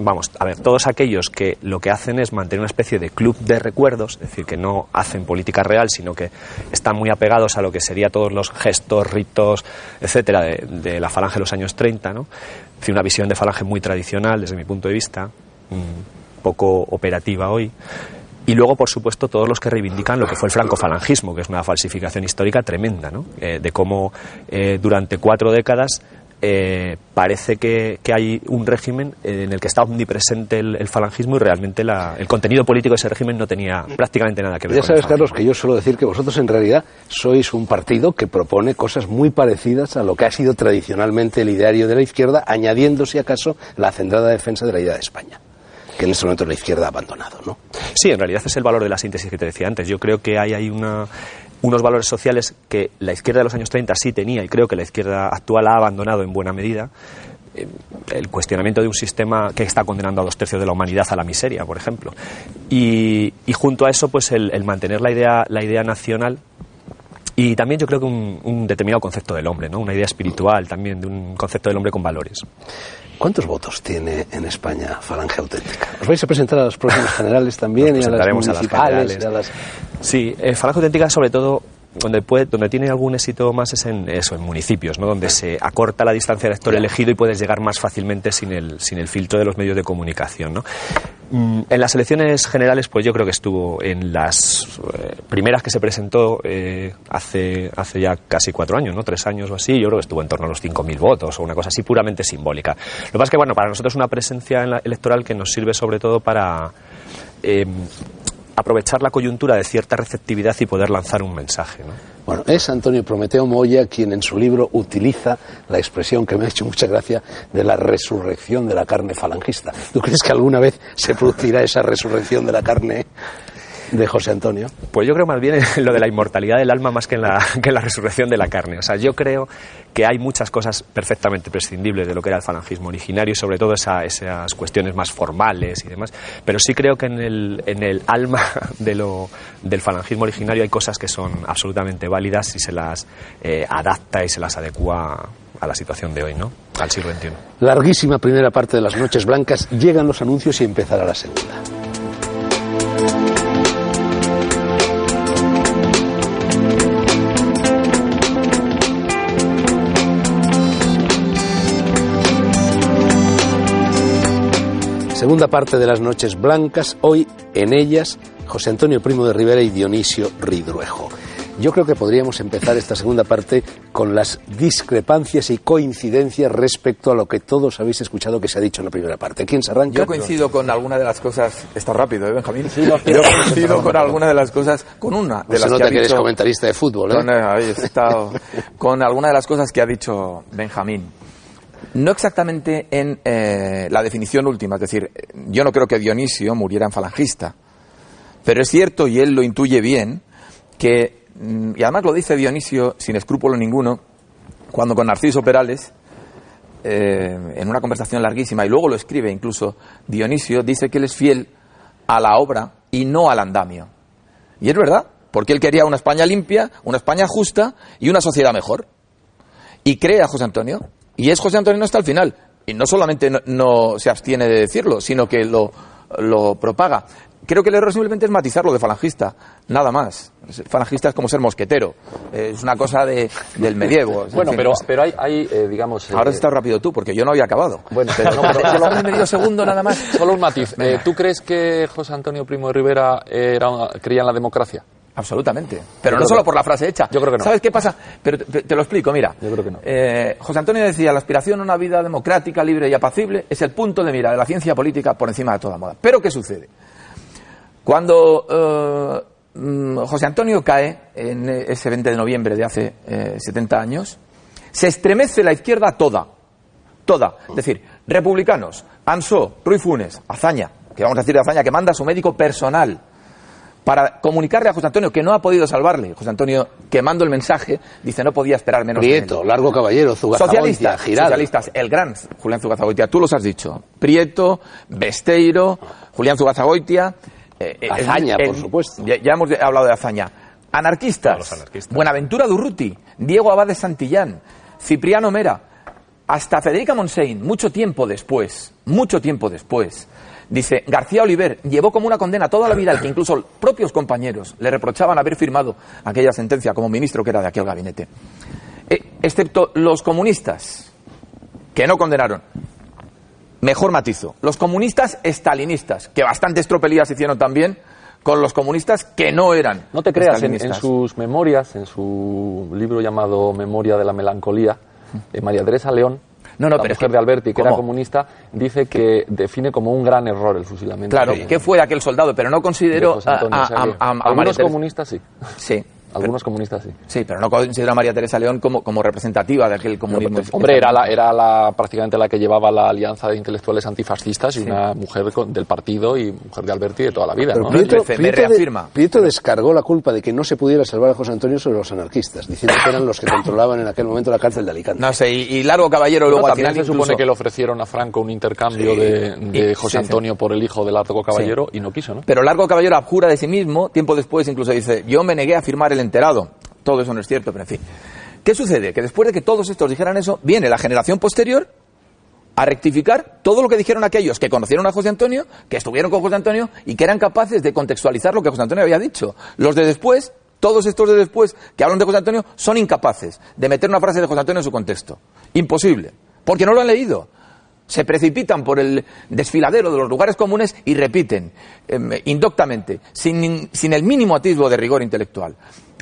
vamos, a ver, todos aquellos que lo que hacen es mantener una especie de club de recuerdos, es decir, que no hacen política real, sino que están muy apegados a lo que sería todos los gestos, ritos, etcétera, de, de la falange de los años 30, ¿no? Es decir, una visión de falange muy tradicional desde mi punto de vista, mm, poco operativa hoy. Y luego, por supuesto, todos los que reivindican lo que fue el francofalangismo, que es una falsificación histórica tremenda, ¿no? Eh, de cómo eh, durante cuatro décadas eh, parece que, que hay un régimen en el que está omnipresente el, el falangismo y realmente la- el contenido político de ese régimen no tenía prácticamente nada que ver Ya con sabes, el Carlos, que yo suelo decir que vosotros en realidad sois un partido que propone cosas muy parecidas a lo que ha sido tradicionalmente el ideario de la izquierda, añadiendo, si acaso, la acendrada defensa de la idea de España, que en este momento la izquierda ha abandonado, ¿no? Sí, en realidad es el valor de la síntesis que te decía antes. Yo creo que hay, hay una, unos valores sociales que la izquierda de los años 30 sí tenía y creo que la izquierda actual ha abandonado en buena medida. Eh, El cuestionamiento de un sistema que está condenando a dos tercios de la humanidad a la miseria, por ejemplo. Y, junto a eso, pues el, el mantener la idea, la idea nacional y también yo creo que un, un determinado concepto del hombre, ¿no? una idea espiritual también, de un concepto del hombre con valores. ¿Cuántos votos tiene en España Falange Auténtica? ¿Os vais a presentar a las próximas generales también Nos y a las a municipales? generales. y a las- Sí, eh, Falange Auténtica sobre todo donde puede, donde tiene algún éxito más es en eso, en municipios, ¿no? donde se acorta la distancia del elector elegido y puedes llegar más fácilmente sin el, sin el filtro de los medios de comunicación. ¿no? Mm, En las elecciones generales, pues yo creo que estuvo en las eh, primeras que se presentó eh, hace, hace ya casi cuatro años, ¿no? Tres años o así, yo creo que estuvo en torno a los 5.000 votos o una cosa así puramente simbólica. Lo que pasa es que, bueno, para nosotros es una presencia en la- electoral que nos sirve sobre todo para eh, aprovechar la coyuntura de cierta receptividad y poder lanzar un mensaje, ¿no? Bueno, es Antonio Prometeo Moya quien en su libro utiliza la expresión que me ha hecho mucha gracia de la resurrección de la carne falangista. ¿Tú crees que alguna vez se producirá esa resurrección de la carne de José Antonio? Pues yo creo más bien en lo de la inmortalidad del alma más que en, la, que en la resurrección de la carne. O sea, yo creo que hay muchas cosas perfectamente prescindibles de lo que era el falangismo originario y sobre todo esa- esas cuestiones más formales y demás. Pero sí creo que en el, en el alma de lo, del falangismo originario hay cosas que son absolutamente válidas si se las eh, adapta y se las adecua a la situación de hoy, ¿no? Al siglo XXI. Larguísima primera parte de las Noches Blancas, llegan los anuncios y empezará la segunda. Segunda parte de las Noches Blancas, hoy en ellas José Antonio Primo de Rivera y Dionisio Ridruejo. Yo creo que podríamos empezar esta segunda parte con las discrepancias y coincidencias respecto a lo que todos habéis escuchado que se ha dicho en la primera parte. ¿Quién se arranca? Yo coincido con alguna de las cosas. Está rápido, ¿eh, Benjamín? Yo coincido con alguna de las cosas. Con una de Pues se las nota que, eres comentarista de fútbol, ¿eh? con, eh, ahí está, con alguna de las cosas que ha dicho Benjamín. No exactamente en eh, la definición última, es decir, yo no creo que Dionisio muriera en falangista, pero es cierto, y él lo intuye bien, que, mm, y además lo dice Dionisio sin escrúpulo ninguno, cuando con Narciso Perales, eh, en una conversación larguísima, y luego lo escribe incluso Dionisio, dice que él es fiel a la obra y no al andamio. Y es verdad, porque él quería una España limpia, una España justa y una sociedad mejor. Y cree a José Antonio. Y es José Antonio hasta el final. Y no solamente no, no se abstiene de decirlo, sino que lo, lo propaga. Creo que el error simplemente es matizarlo de falangista, nada más. Falangista es como ser mosquetero, Eh, es una cosa de, del medievo. Bueno, pero, pero hay, hay eh, digamos... eh, Ahora has estado rápido tú, porque yo no había acabado. Bueno, pero no, pero- Llevaba medio segundo nada más. Solo un matiz. Eh, ¿Tú crees que José Antonio Primo de Rivera era, una- creía en la democracia? Absolutamente. Pero no solo que- por la frase hecha. Yo creo que no. ¿Sabes qué pasa? Pero te, te lo explico, mira. Yo creo que no. Eh, José Antonio decía, la aspiración a una vida democrática, libre y apacible es el punto de mira de la ciencia política por encima de toda moda. Pero ¿qué sucede? Cuando eh, mm, José Antonio cae en ese 20 de noviembre de hace eh, 70 años, se estremece la izquierda toda. Toda. Es decir, republicanos, Ansó, Ruy Funes, Azaña, que vamos a decir de Azaña, que manda a su médico personal para comunicarle a José Antonio que no ha podido salvarle. José Antonio, quemando el mensaje, dice no podía esperar menos. de él. Prieto, Largo Caballero, Socialistas, socialistas, el gran Julián Zugazagoitia, tú los has dicho. Prieto, Besteiro, Julián Zugazagoitia, eh, eh, Azaña, el- por supuesto. Ya, ya hemos hablado de hazaña. Anarquistas. los anarquistas. Buenaventura Durruti, Diego Abad de Santillán, Cipriano Mera, hasta Federica Monsein, mucho tiempo después, mucho tiempo después. Dice, García Oliver llevó como una condena toda la vida al que incluso propios compañeros le reprochaban haber firmado aquella sentencia como ministro que era de aquel gabinete. Eh, excepto los comunistas, que no condenaron. Mejor matizo. Los comunistas estalinistas, que bastantes tropelías hicieron también con los comunistas que no eran. No te creas, en, en sus memorias, en su libro llamado Memoria de la Melancolía, eh, María Teresa León, No, no, la pero es mujer que- de Alberti, que era comunista, dice que define como un gran error el fusilamiento. Claro, ¿qué fue aquel soldado? Pero no de considero a, a- a- Algunos comunistas sí. Sí. Algunos comunistas sí. Sí, pero no considero a María Teresa León como, como representativa de aquel comunismo. Hombre, era, la, era la, prácticamente la que llevaba la alianza de intelectuales antifascistas y una mujer con- del partido y mujer de Alberti de toda la vida. Pero ¿no? Prieto, Me- me Prieto de- reafirma. Prieto descargó la culpa de que no se pudiera salvar a José Antonio sobre los anarquistas, diciendo que eran los que controlaban en aquel momento la cárcel de Alicante. No sé, y, y Largo Caballero luego al también final se supone incluso- que le ofrecieron a Franco un intercambio Sí. de, de Y- José sí, sí. Antonio por el hijo del Largo Caballero y no quiso, ¿no? Pero Largo Caballero abjura de sí mismo, tiempo después incluso dice, yo me negué a firmar el enterado. Todo eso no es cierto, pero en fin. ¿Qué sucede? Que después de que todos estos dijeran eso, viene la generación posterior a rectificar todo lo que dijeron aquellos que conocieron a José Antonio, que estuvieron con José Antonio y que eran capaces de contextualizar lo que José Antonio había dicho. Los de después, todos estos de después que hablan de José Antonio, son incapaces de meter una frase de José Antonio en su contexto. Imposible. Porque no lo han leído. Se precipitan por el desfiladero de los lugares comunes y repiten em, indoctamente, sin, sin el mínimo atisbo de rigor intelectual,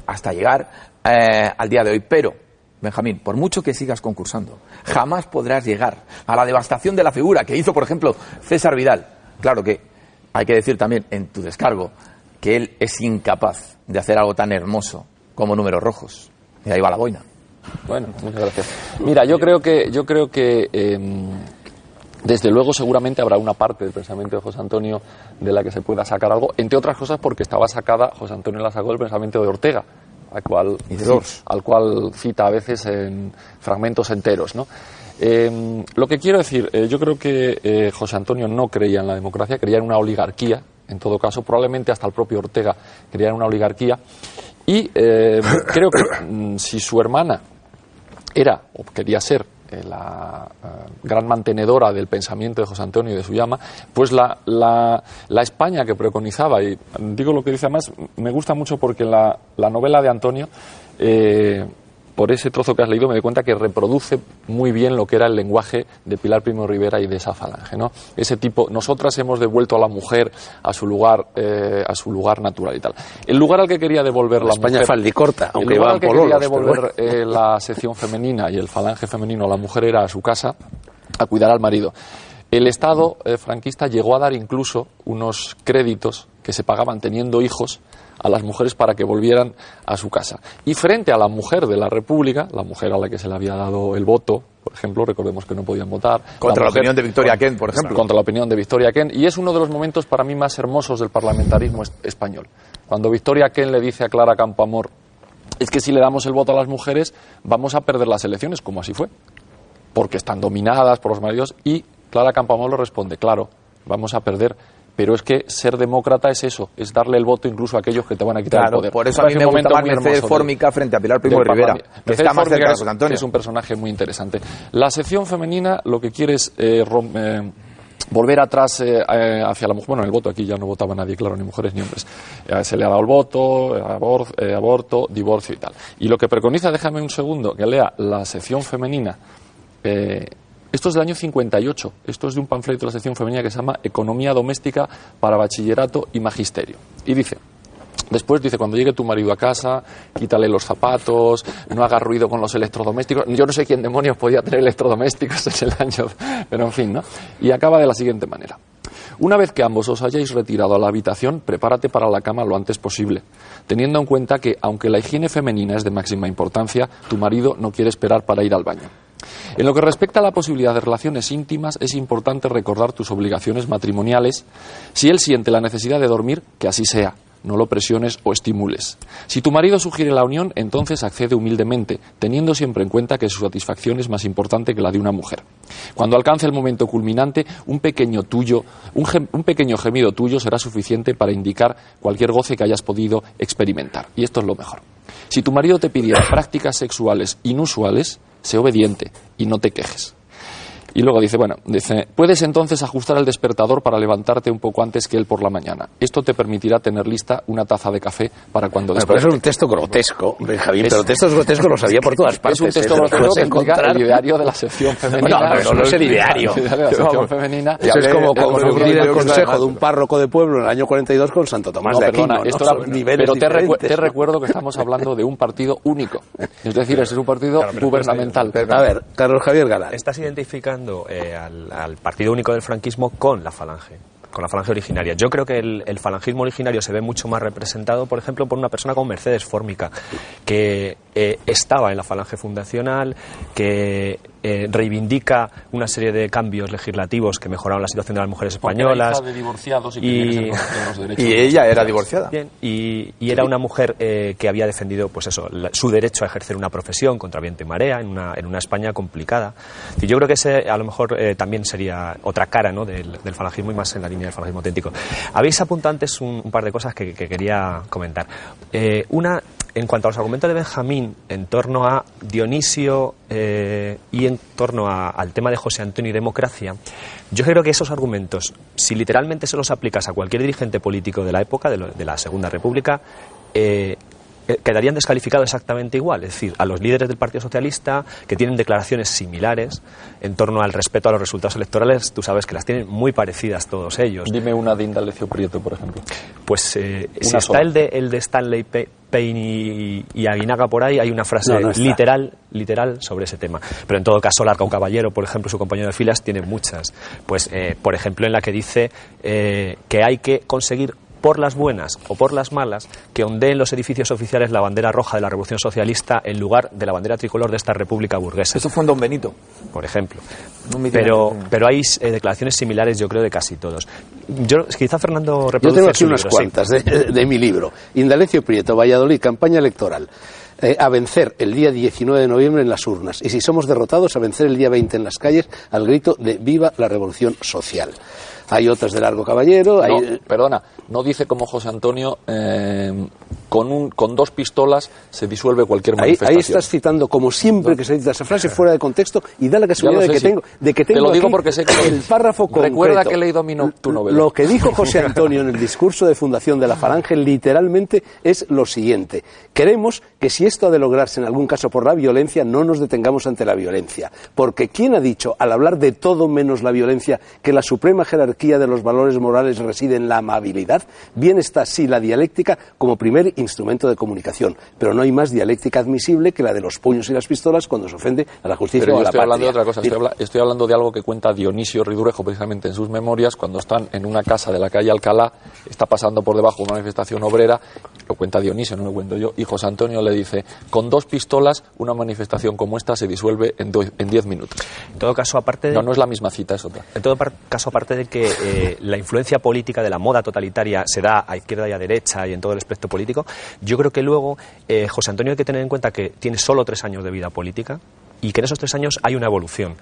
hasta llegar eh, al día de hoy. Pero, Benjamín, por mucho que sigas concursando, jamás podrás llegar a la devastación de la figura que hizo, por ejemplo, César Vidal. Claro que hay que decir también en tu descargo que él es incapaz de hacer algo tan hermoso como números rojos. Y ahí va la boina. Bueno, muchas gracias. Mira, yo creo que, yo creo que em, desde luego seguramente habrá una parte del pensamiento de José Antonio de la que se pueda sacar algo, entre otras cosas porque estaba sacada, José Antonio la sacó del pensamiento de Ortega, al cual, al cual cita a veces en fragmentos enteros, ¿no? Em, lo que quiero decir, eh, yo creo que eh, José Antonio no creía en la democracia, creía en una oligarquía, en todo caso, probablemente hasta el propio Ortega creía en una oligarquía, y eh, creo que mm, si su hermana era o quería ser eh, la eh, gran mantenedora del pensamiento de José Antonio y de su llama, pues la, la, la España que preconizaba, y digo lo que dice además, me gusta mucho porque la, la novela de Antonio, eh, por ese trozo que has leído, me doy cuenta que reproduce muy bien lo que era el lenguaje de Pilar Primo Rivera y de esa falange. ¿no? Ese tipo, nosotras hemos devuelto a la mujer a su lugar, eh, a su lugar natural y tal. El lugar al que quería devolver la España mujer, faldicorta, el aunque lugar van al que pololos, quería devolver eh, la sección femenina y el falange femenino a la mujer era a su casa a cuidar al marido. El Estado eh, franquista llegó a dar incluso unos créditos que se pagaban teniendo hijos a las mujeres para que volvieran a su casa. Y frente a la mujer de la República, la mujer a la que se le había dado el voto, por ejemplo, recordemos que no podían votar. Contra la mujer- opinión de Victoria Kent, por ejemplo. Contra la opinión de Victoria Kent. Y es uno de los momentos para mí más hermosos del parlamentarismo es- español. Cuando Victoria Kent le dice a Clara Campoamor, es que si le damos el voto a las mujeres, vamos a perder las elecciones, como así fue porque están dominadas por los maridos y Clara Campoamor le responde, claro, vamos a perder, pero es que ser demócrata es eso, es darle el voto incluso a aquellos que te van a quitar Claro, el poder. por eso a mí me gusta más Mercedes Fórmica frente a Pilar Primo del Rivera, que está más cerca de José Antonio. Es un personaje muy interesante. La sección femenina lo que quiere es eh, rom- eh, volver atrás eh, hacia la mujer. Bueno, el voto aquí ya no votaba nadie, claro, ni mujeres ni hombres. Se le ha dado el voto, abor- eh, aborto, divorcio y tal. Y lo que preconiza, déjame un segundo, que lea la sección femenina. Esto es del año 58. Esto es de un panfleto de la sección femenina que se llama Economía Doméstica para Bachillerato y Magisterio. Y dice, Después dice, cuando llegue tu marido a casa, quítale los zapatos, no hagas ruido con los electrodomésticos. Yo no sé quién demonios podía tener electrodomésticos en el año, pero en fin, ¿no? Y acaba de la siguiente manera. Una vez que ambos os hayáis retirado a la habitación, prepárate para la cama lo antes posible, teniendo en cuenta que, aunque la higiene femenina es de máxima importancia, tu marido no quiere esperar para ir al baño. En lo que respecta a la posibilidad de relaciones íntimas, es importante recordar tus obligaciones matrimoniales. Si él siente la necesidad de dormir, que así sea. no lo presiones o estimules. Si tu marido sugiere la unión, entonces accede humildemente, teniendo siempre en cuenta que su satisfacción es más importante que la de una mujer. Cuando alcance el momento culminante, un pequeño tuyo, un, pequeño gemido tuyo será suficiente para indicar cualquier goce que hayas podido experimentar. Y esto es lo mejor. Si tu marido te pidiera prácticas sexuales inusuales, sé obediente y no te quejes. Y luego dice, bueno, dice, puedes entonces ajustar el despertador para levantarte un poco antes que él por la mañana. Esto te permitirá tener lista una taza de café para cuando Bueno, pero despierte. es un texto grotesco, Benjamín, Es- pero textos grotescos los había por todas partes. Es un texto ¿eh? Grotesco que encontrar. el ideario de la sección femenina. No, no, eso no es el ideario. El ideario de la sección femenina. Eso es como confundir el consejo de un párroco de pueblo en el año 42 con Santo Tomás No, de perdona, Aquino. ¿no? esto Son era- niveles pero te, recu- diferentes, te ¿no? recuerdo que estamos hablando de un partido único. Es decir, es un partido gubernamental. A ver, Carlos Javier Galán. Estás identificando eh, al, Partido Único del Franquismo con la Falange, con la Falange originaria. Yo creo que el, el falangismo originario se ve mucho más representado, por ejemplo, por una persona como Mercedes Fórmica, que eh, estaba en la Falange fundacional, que eh, reivindica una serie de cambios legislativos que mejoraron la situación de las mujeres españolas. de divorciados y, Y- los. Y ella era divorciada. Bien, y, y era una mujer eh, que había defendido pues eso, la- su derecho a ejercer una profesión contra viento y marea en una, en una España complicada. Y yo creo que ese a lo mejor eh, también sería otra cara ¿no? del, del falangismo y más en la línea del falangismo auténtico. Habéis apuntado antes un, un par de cosas que, que quería comentar. Eh, una, en cuanto a los argumentos de Benjamín en torno a Dionisio eh, y en torno al tema de José Antonio y democracia, yo creo que esos argumentos, si literalmente se los aplicas a cualquier dirigente político de la época, de, de la Segunda República, eh, quedarían descalificados exactamente igual. Es decir, a los líderes del Partido Socialista que tienen declaraciones similares en torno al respeto a los resultados electorales, tú sabes que las tienen muy parecidas todos ellos. Dime una de Indalecio Prieto, por ejemplo. Pues eh, si está el de, el de Stanley Pe- Payne y, y Aguinaga por ahí, hay una frase No, no está. literal, literal sobre ese tema. Pero en todo caso, Larcao Caballero, por ejemplo, su compañero de filas, tiene muchas. Pues, eh, por ejemplo, en la que dice eh, que hay que conseguir por las buenas o por las malas, que ondeen los edificios oficiales la bandera roja de la Revolución Socialista en lugar de la bandera tricolor de esta república burguesa, Eso fue en Don Benito. por ejemplo. No Pero, pero hay eh, declaraciones similares, yo creo, de casi todos. Yo, quizá Fernando Yo reproduce tengo aquí su unas libro, sí. cuantas de, de mi libro. Indalecio Prieto, Valladolid, campaña electoral. Eh, a vencer el día 19 de noviembre en las urnas. Y si somos derrotados, a vencer el día 20 en las calles al grito de Viva la Revolución Social. Hay otras de Largo Caballero. hay, No, perdona, no dice como José Antonio, eh, con, un, con dos pistolas se disuelve cualquier Ahí, manifestación. ahí estás citando, como siempre que se cita esa frase, fuera de contexto y da la casualidad de que, sí. tengo, de que Te tengo lo digo aquí porque sé que el párrafo concreto. Recuerda que he leído mi no- tu novela. Lo que dijo José Antonio en el discurso de fundación de la Falange literalmente es lo siguiente. Queremos que si esto ha de lograrse en algún caso por la violencia, no nos detengamos ante la violencia. Porque ¿quién ha dicho, al hablar de todo menos la violencia, que la suprema jerarquía de los valores morales reside en la amabilidad? Bien está, sí, la dialéctica como primer instrumento de comunicación. Pero no hay más dialéctica admisible que la de los puños y las pistolas cuando se ofende a la justicia Pero o a la estoy hablando de otra cosa. Estoy, habla- estoy hablando de algo que cuenta Dionisio Ridruejo precisamente en sus memorias cuando están en una casa de la calle Alcalá, está pasando por debajo una manifestación obrera, lo cuenta Dionisio, no lo cuento yo, y José Antonio le dice, con dos pistolas una manifestación como esta se disuelve en, do- en diez minutos. En todo caso, aparte de, No, no es la misma cita, es otra. En todo par- caso, aparte de que eh, la influencia política de la moda totalitaria se da a izquierda y a derecha y en todo el espectro político, yo creo que luego eh, José Antonio hay que tener en cuenta que tiene solo tres años de vida política y que en esos tres años hay una evolución.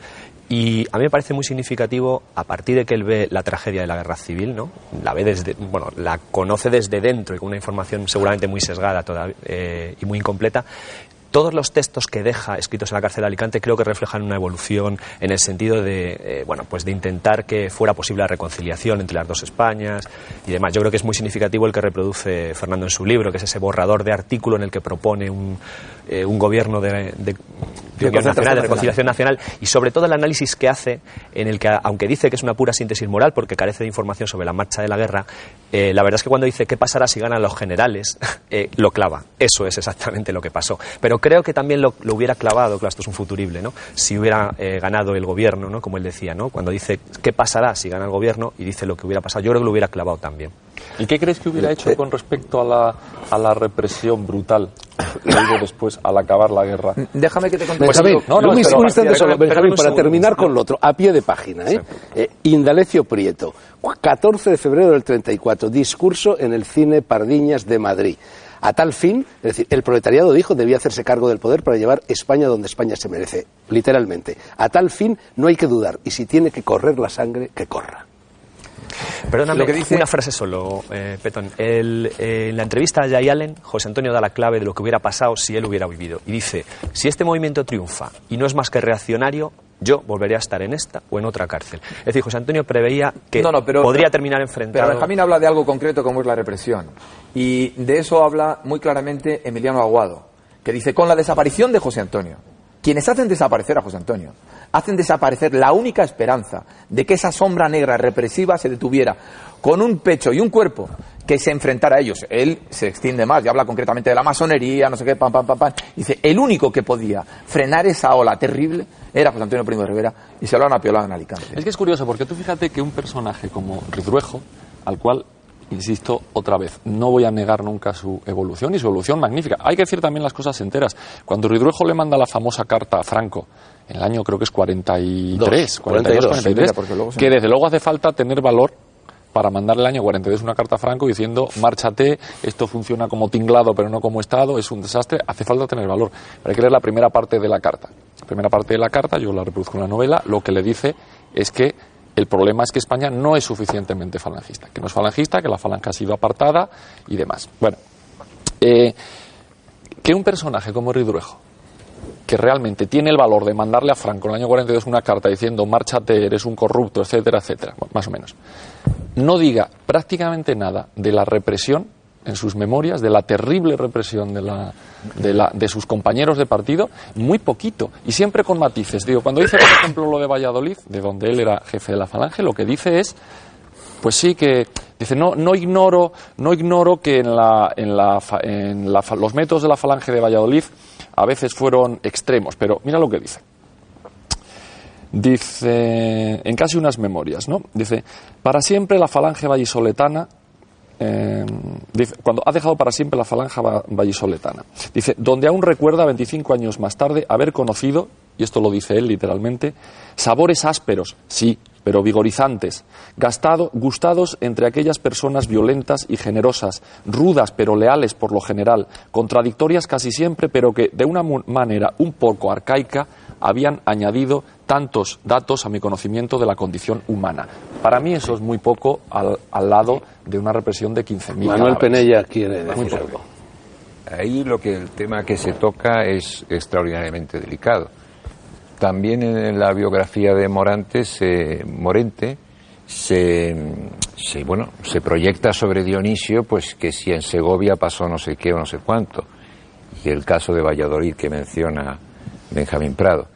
Y a mí me parece muy significativo, a partir de que él ve la tragedia de la guerra civil, ¿no? La ve desde, bueno, la conoce desde dentro y con una información seguramente muy sesgada toda, eh, y muy incompleta, todos los textos que deja escritos en la cárcel de Alicante creo que reflejan una evolución en el sentido de, eh, bueno, pues de intentar que fuera posible la reconciliación entre las dos Españas y demás. Yo creo que es muy significativo el que reproduce Fernando en su libro, que es ese borrador de artículo en el que propone un, eh, un gobierno de, de- nacional, reconciliación nacional y sobre todo el análisis que hace en el que, aunque dice que es una pura síntesis moral porque carece de información sobre la marcha de la guerra, eh, la verdad es que cuando dice qué pasará si ganan los generales, eh, lo clava. Eso es exactamente lo que pasó. Pero creo que también lo, lo hubiera clavado, claro, esto es un futurible, ¿no? Si hubiera ganado el gobierno, ¿no? Como él decía, ¿no? Cuando dice qué pasará si gana el gobierno y dice lo que hubiera pasado, yo creo que lo hubiera clavado también. ¿Y qué crees que hubiera hecho con respecto a la, a la represión brutal que hubo después al acabar la guerra? Déjame que te conte. Benjamín, no, no, un, un instante solo, Benjamín, para segundo. terminar con lo otro, a pie de página. ¿eh? Eh, Indalecio Prieto, 14 de febrero del 34, discurso en el cine Pardiñas de Madrid. A tal fin, es decir, el proletariado dijo debía hacerse cargo del poder para llevar España donde España se merece, literalmente. A tal fin no hay que dudar, y si tiene que correr la sangre, que corra. Perdóname, Lo que dice- una frase solo, eh, Petón. El- eh, en la entrevista a Jay Allen, José Antonio da la clave de lo que hubiera pasado si él hubiera vivido. Y dice, si este movimiento triunfa y no es más que reaccionario, yo volveré a estar en esta o en otra cárcel. Es decir, José Antonio preveía que No, no, pero- podría terminar enfrentado. Pero Benjamín habla de algo concreto como es la represión. Y de eso habla muy claramente Emiliano Aguado, que dice, con la desaparición de José Antonio, quienes hacen desaparecer a José Antonio, hacen desaparecer la única esperanza de que esa sombra negra represiva se detuviera con un pecho y un cuerpo que se enfrentara a ellos. Él se extiende más y habla concretamente de la masonería, no sé qué, pam, pam, pam, pam. Dice, el único que podía frenar esa ola terrible era José Antonio Primo de Rivera y se lo han apiolado en Alicante. Es que es curioso, porque tú fíjate que un personaje como Ridruejo, al cual, insisto otra vez, no voy a negar nunca su evolución y su evolución magnífica. Hay que decir también las cosas enteras. Cuando Ridruejo le manda la famosa carta a Franco, en el año creo que es 43, Dos, 42, 42, 43, mira, porque luego se- que desde luego hace falta tener valor para mandarle el año 42 una carta a Franco diciendo márchate, esto funciona como tinglado pero no como Estado, es un desastre, hace falta tener valor. Pero hay que leer la primera parte de la carta. La primera parte de la carta, yo la reproduzco en la novela, lo que le dice es que el problema es que España no es suficientemente falangista, que no es falangista, que la falange ha sido apartada y demás. Bueno, eh, que un personaje como Ridruejo, que realmente tiene el valor de mandarle a Franco en el año 42 una carta diciendo márchate, eres un corrupto, etcétera, etcétera, más o menos, no diga prácticamente nada de la represión en sus memorias, de la terrible represión de, la, de, la- de sus compañeros de partido, muy poquito, y siempre con matices. Digo, cuando dice, por ejemplo, lo de Valladolid, de donde él era jefe de la falange, lo que dice es pues sí que dice no no ignoro no ignoro que en la en la en la los métodos de la falange de Valladolid a veces fueron extremos. Pero mira lo que dice. Dice en casi unas memorias no dice para siempre la falange vallisoletana dice, cuando ha dejado para siempre la falange va- vallisoletana. Dice, donde aún recuerda 25 años más tarde haber conocido, y esto lo dice él literalmente, sabores ásperos, sí, pero vigorizantes, gustados entre aquellas personas violentas y generosas, rudas pero leales por lo general, contradictorias casi siempre, pero que de una manera un poco arcaica habían añadido tantos datos a mi conocimiento de la condición humana. Para mí eso es muy poco al, al lado de una represión de 15.000 Manuel. Penella quiere decir algo. Ahí lo que el tema que se toca es extraordinariamente delicado. También en la biografía de Morantes, eh, Morente se, se, bueno, se proyecta sobre Dionisio pues que si en Segovia pasó no sé qué o no sé cuánto. Y el caso de Valladolid que menciona Benjamín Prado.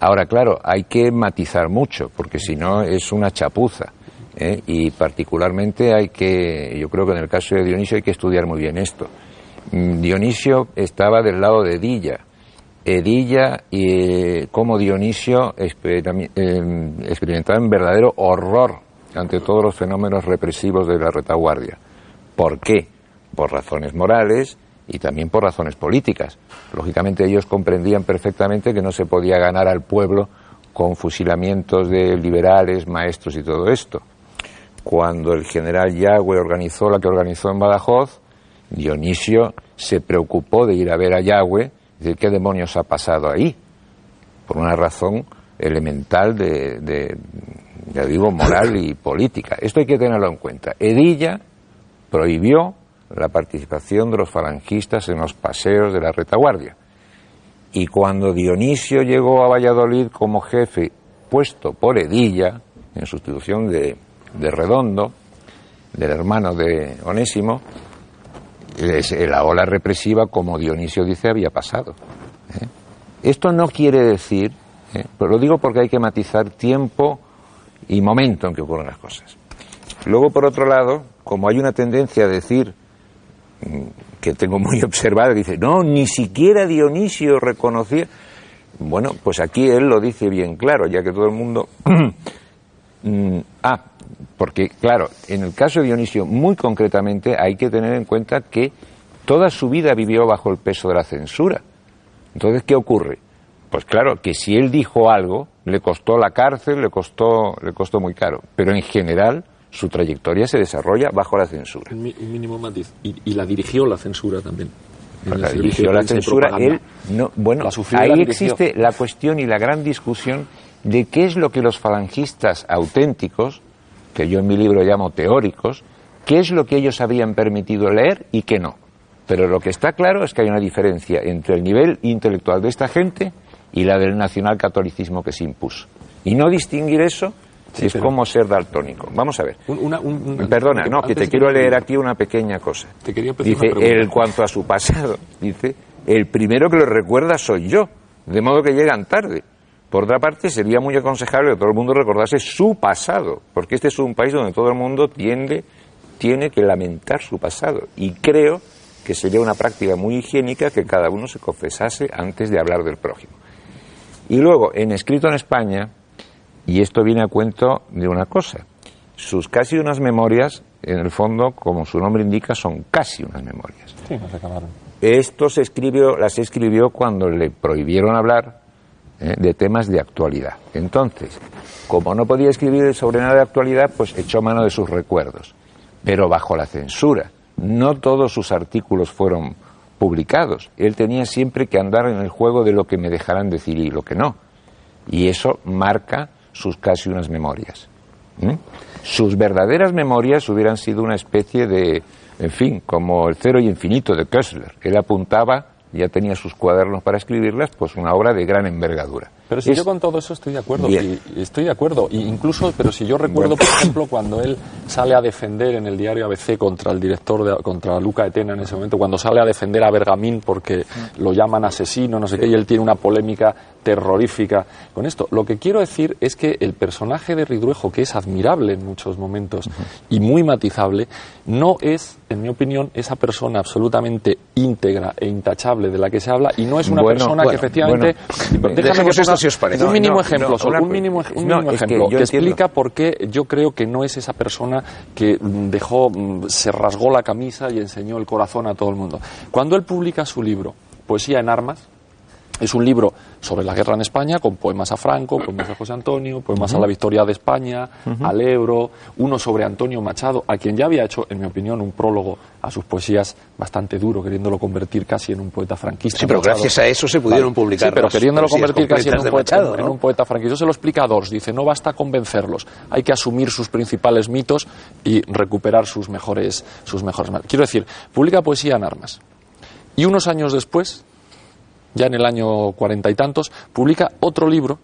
Ahora, claro, hay que matizar mucho, porque si no es una chapuza. ¿eh? Y particularmente hay que, yo creo que en el caso de Dionisio hay que estudiar muy bien esto. Mm, Dionisio estaba del lado de Edilla. Edilla, y eh, como Dionisio, experimi- eh, experimentaba un verdadero horror ante todos los fenómenos represivos de la retaguardia. ¿Por qué? Por razones morales y también por razones políticas. Lógicamente ellos comprendían perfectamente que no se podía ganar al pueblo con fusilamientos de liberales, maestros y todo esto. Cuando el general Yagüe organizó la que organizó en Badajoz, Dionisio se preocupó de ir a ver a Yagüe y decir qué demonios ha pasado ahí, por una razón elemental de, de, ya digo, moral y política. Esto hay que tenerlo en cuenta. Edilla prohibió la participación de los falangistas en los paseos de la retaguardia. Y cuando Dionisio llegó a Valladolid como jefe puesto por Edilla, en sustitución de, de Redondo, del hermano de Onésimo, es- la ola represiva, como Dionisio dice, había pasado. ¿eh? Esto no quiere decir, ¿eh? pero lo digo porque hay que matizar tiempo y momento en que ocurren las cosas. Luego, por otro lado, como hay una tendencia a decir que tengo muy observada, dice, no, ni siquiera Dionisio reconocía. Bueno, pues aquí él lo dice bien claro, ya que todo el mundo Mm, ah, porque claro, en el caso de Dionisio, muy concretamente, hay que tener en cuenta que toda su vida vivió bajo el peso de la censura. Entonces, ¿qué ocurre? Pues claro, que si él dijo algo, le costó la cárcel, le costó, le costó muy caro. Pero en general, su trayectoria se desarrolla bajo la censura. Un, mínimo matiz. Y, y la dirigió la censura también. La dirigió la censura, propaganda. él no, bueno, La ahí la existe la cuestión y la gran discusión de qué es lo que los falangistas auténticos, que yo en mi libro llamo teóricos, qué es lo que ellos habían permitido leer y qué no. Pero lo que está claro es que hay una diferencia entre el nivel intelectual de esta gente y la del nacionalcatolicismo que se impuso. Y no distinguir eso es pero- como ser daltónico. Vamos a ver. Un- una- un- un- Perdona, no, que te de- quiero leer aquí una pequeña cosa. Te quería pedir Dice, en cuanto a su pasado, dice, el primero que lo recuerda soy yo, de modo que llegan tarde. Por otra parte, sería muy aconsejable que todo el mundo recordase su pasado, porque este es un país donde todo el mundo tiende, tiene que lamentar su pasado. Y creo que sería una práctica muy higiénica que cada uno se confesase antes de hablar del prójimo. Y luego, en Escrito en España, y esto viene a cuento de una cosa, sus casi unas memorias, en el fondo, como su nombre indica, son casi unas memorias. Sí, nos acabaron. Esto se escribió, las escribió cuando le prohibieron hablar eh, de temas de actualidad. Entonces, como no podía escribir sobre nada de actualidad, pues echó mano de sus recuerdos, pero bajo la censura. No todos sus artículos fueron publicados. Él tenía siempre que andar en el juego de lo que me dejarán decir y lo que no. Y eso marca sus casi unas memorias. ¿Mm? Sus verdaderas memorias hubieran sido una especie de, en fin, como el cero y infinito de Kessler. Él apuntaba, ya tenía sus cuadernos para escribirlas, pues una obra de gran envergadura. Pero si Es- yo con todo eso estoy de acuerdo, estoy de acuerdo, y incluso, pero si yo recuerdo, por ejemplo, cuando él sale a defender en el diario ABC contra el director, de, contra Luca Etena en ese momento, cuando sale a defender a Bergamín porque lo llaman asesino, no sé qué, y él tiene una polémica terrorífica con esto. Lo que quiero decir es que el personaje de Ridruejo, que es admirable en muchos momentos y muy matizable, no es, en mi opinión, esa persona absolutamente íntegra e intachable de la que se habla, y no es una Bueno, persona bueno, que efectivamente... bueno. déjame que si os parece. Un mínimo no, ejemplo, no, solo, un mínimo, un que ejemplo que, entiendo. explica por qué yo creo que no es esa persona que mm, dejó, mm, se rasgó la camisa y enseñó el corazón a todo el mundo. Cuando él publica su libro, Poesía en Armas, es un libro sobre la guerra en España con poemas a Franco, poemas a José Antonio, poemas a la victoria de España, al Ebro, uno sobre Antonio Machado, a quien ya había hecho, en mi opinión, un prólogo a sus poesías bastante duro, queriéndolo convertir casi en un poeta franquista. Sí, pero Machado. gracias a eso se pudieron publicar Sí, pero queriéndolo convertir casi en un, poeta, Machado, en un poeta franquista. Eso se lo explica a Dors. Dice, no basta convencerlos, hay que asumir sus principales mitos y recuperar sus mejores, sus mejores. Quiero decir, publica poesía en armas. Y unos años después, ya en el año cuarenta y tantos, publica otro libro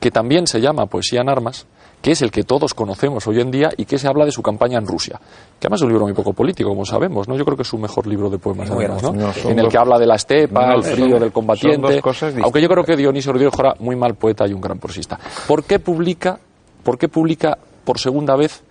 que también se llama Poesía en Armas, que es el que todos conocemos hoy en día y que se habla de su campaña en Rusia. Que además es un libro muy poco político, como sabemos, ¿no? Yo creo que es su mejor libro de poemas, además, ¿no? en el que habla de la estepa, No, el frío del combatiente. aunque yo creo que Dionisio Ridruejo era muy mal poeta y un gran prosista. ¿Por qué publica, por qué publica por segunda vez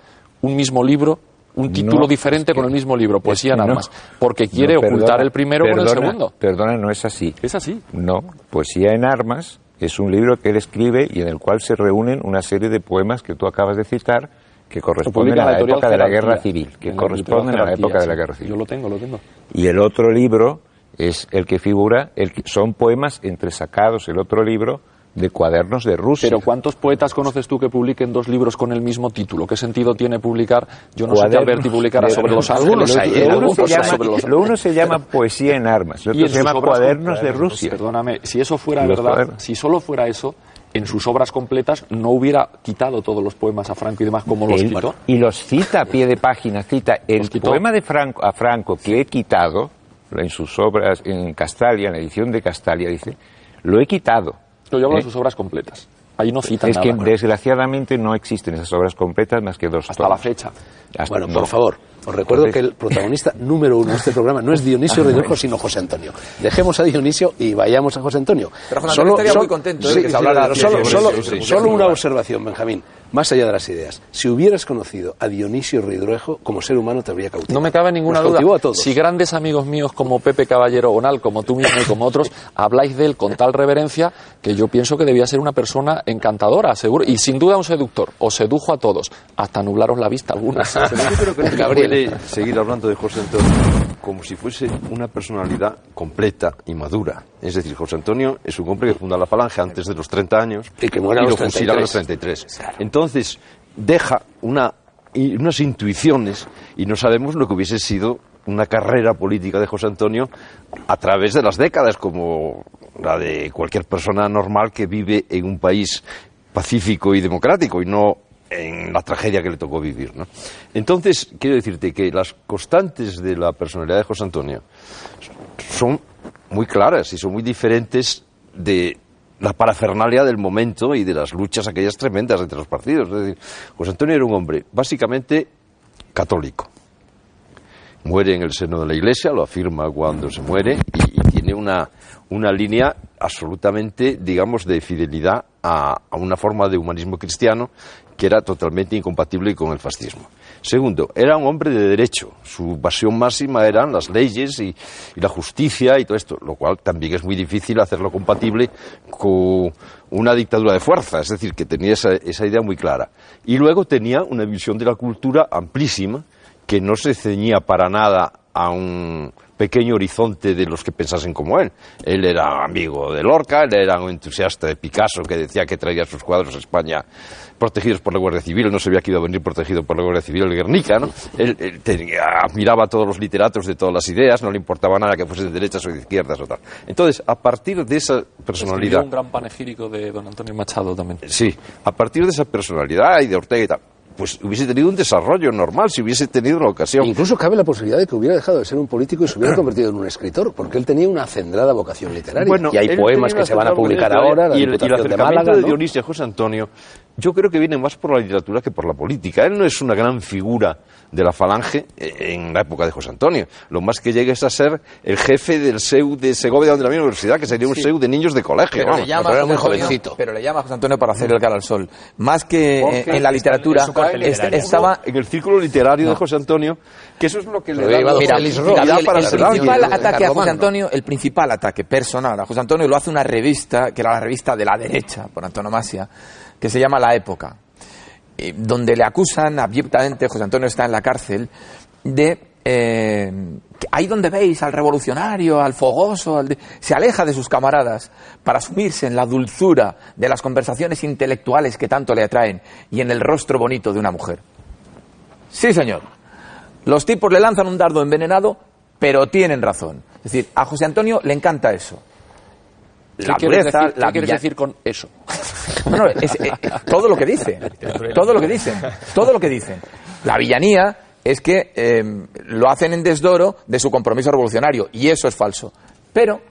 un mismo libro, un título No, diferente es que- con el mismo libro, Poesía en no. Armas? Porque quiere No, ocultar el primero con el segundo. Perdona, no es así. Es así. No, Poesía en Armas es un libro que él escribe y en el cual se reúnen una serie de poemas que tú acabas de citar que corresponden a la época de la guerra civil, que corresponden a la época de la guerra civil. Yo lo tengo, lo tengo. Y el otro libro es el que figura, el que- son poemas entresacados, el otro libro, de cuadernos de Rusia. Pero ¿cuántos poetas conoces tú que publiquen dos libros con el mismo título? ¿Qué sentido tiene publicar? Yo no sé que Alberti publicara sobre los Algunos hay, ¿eh? lo, uno Algunos se hay llama, sobre los lo uno se llama Poesía en Armas, Y otro se llama Cuadernos de Rusia. Perdóname, si eso fuera verdad, cuadernos. si solo fuera eso, en sus obras completas no hubiera quitado todos los poemas a Franco y demás como los Él- quitó. y los cita a pie de página, cita el poema de Franco, a Franco que he quitado en sus obras, en Castalia, en la edición de Castalia, dice, lo he quitado. Yo hablo ¿Eh? de sus obras completas. Ahí no citan Es nada. que desgraciadamente no existen esas obras completas más que dos hasta la fecha. Hasta- Bueno, no. por favor, os recuerdo que el protagonista número uno de este programa no es Dionisio Ah, Ridruejo, sino José Antonio. Dejemos a Dionisio y vayamos a José Antonio. Pero José Antonio estaría muy contento, ¿eh, sí, que se hablara de solo, una observación, Benjamín. más allá de las ideas, si hubieras conocido a Dionisio Ridruejo, como ser humano te habría cautivado. No me cabe ninguna Nos duda. cautivó a todos. Si grandes amigos míos como Pepe Caballero Gonal, como tú mismo y como otros, habláis de él con tal reverencia que yo pienso que debía ser una persona encantadora, seguro, y sin duda un seductor. Os sedujo a todos, hasta nublaros la vista algunas. Pero yo creo que no se Gabriel. Seguir hablando de José Antonio como si fuese una personalidad completa y madura. Es decir, José Antonio es un hombre que funda la Falange antes de los 30 años Y que muere a lo los fusila a los 33. 33. Entonces, deja una, y unas intuiciones y no sabemos lo que hubiese sido una carrera política de José Antonio a través de las décadas, como la de cualquier persona normal que vive en un país pacífico y democrático y no en la tragedia que le tocó vivir. ¿no? Entonces, quiero decirte que las constantes de la personalidad de José Antonio son muy claras y son muy diferentes de la parafernalia del momento y de las luchas aquellas tremendas entre los partidos. Es decir, José Antonio era un hombre básicamente católico. Muere en el seno de la Iglesia, lo afirma cuando se muere y, y tiene una, una línea absolutamente, digamos, de fidelidad a, a una forma de humanismo cristiano que era totalmente incompatible con el fascismo. Segundo, era un hombre de derecho. Su pasión máxima eran las leyes y, y la justicia y todo esto, lo cual también es muy difícil hacerlo compatible con una dictadura de fuerza, es decir, que tenía esa, esa idea muy clara. Y luego tenía una visión de la cultura amplísima, que no se ceñía para nada a un pequeño horizonte de los que pensasen como él. Él era amigo de Lorca, él era un entusiasta de Picasso que decía que traía sus cuadros a España protegidos por la Guardia Civil, no sabía que iba a venir protegido por la Guardia Civil el Guernica, ¿no? Él, él tenía- admiraba a todos los literatos de todas las ideas, no le importaba nada que fuesen de derechas o de izquierdas o tal. Entonces, a partir de esa Escribió personalidad... un gran panegírico de don Antonio Machado también. Sí, a partir de esa personalidad y de Ortega y tal, pues hubiese tenido un desarrollo normal si hubiese tenido la ocasión. Incluso cabe la posibilidad de que hubiera dejado de ser un político y se hubiera convertido en un escritor, porque él tenía una acendrada vocación literaria. Bueno, y hay poemas que se van a publicar ahora, la y el, y el Diputación de acercamiento Málaga, de ¿no? Dionisio a José Antonio, yo creo que viene más por la literatura que por la política. Él no es una gran figura de la falange en la época de José Antonio. Lo más que llega es a ser el jefe del SEU de Segovia de la universidad, que sería un SEU de niños de colegio. Pero vamos. le, llama pero era a muy José Antonio- jovencito. pero le llama a José Antonio para hacer el cara al sol. Más que Porque en la literatura, en su corte est- literario. estaba en el círculo literario de José Antonio, que eso es lo que le da Mira, mira, para el ser principal alguien. ataque a José. Antonio, el principal ataque personal a José Antonio lo hace una revista, que era la revista de la derecha, por antonomasia, que se llama La Época, eh, donde le acusan abyectamente, José Antonio está en la cárcel, de... eh, ahí donde veis al revolucionario, al fogoso, al se aleja de sus camaradas para sumirse en la dulzura de las conversaciones intelectuales que tanto le atraen y en el rostro bonito de una mujer. Sí, señor. Los tipos le lanzan un dardo envenenado, pero tienen razón. Es decir, a José Antonio le encanta eso. ¿Qué La quieres, decir, qué la quieres decir con eso? Es, eh, todo lo que dice. Todo lo que dicen. Todo lo que dicen. La villanía es que eh, lo hacen en desdoro de su compromiso revolucionario, y eso es falso. Pero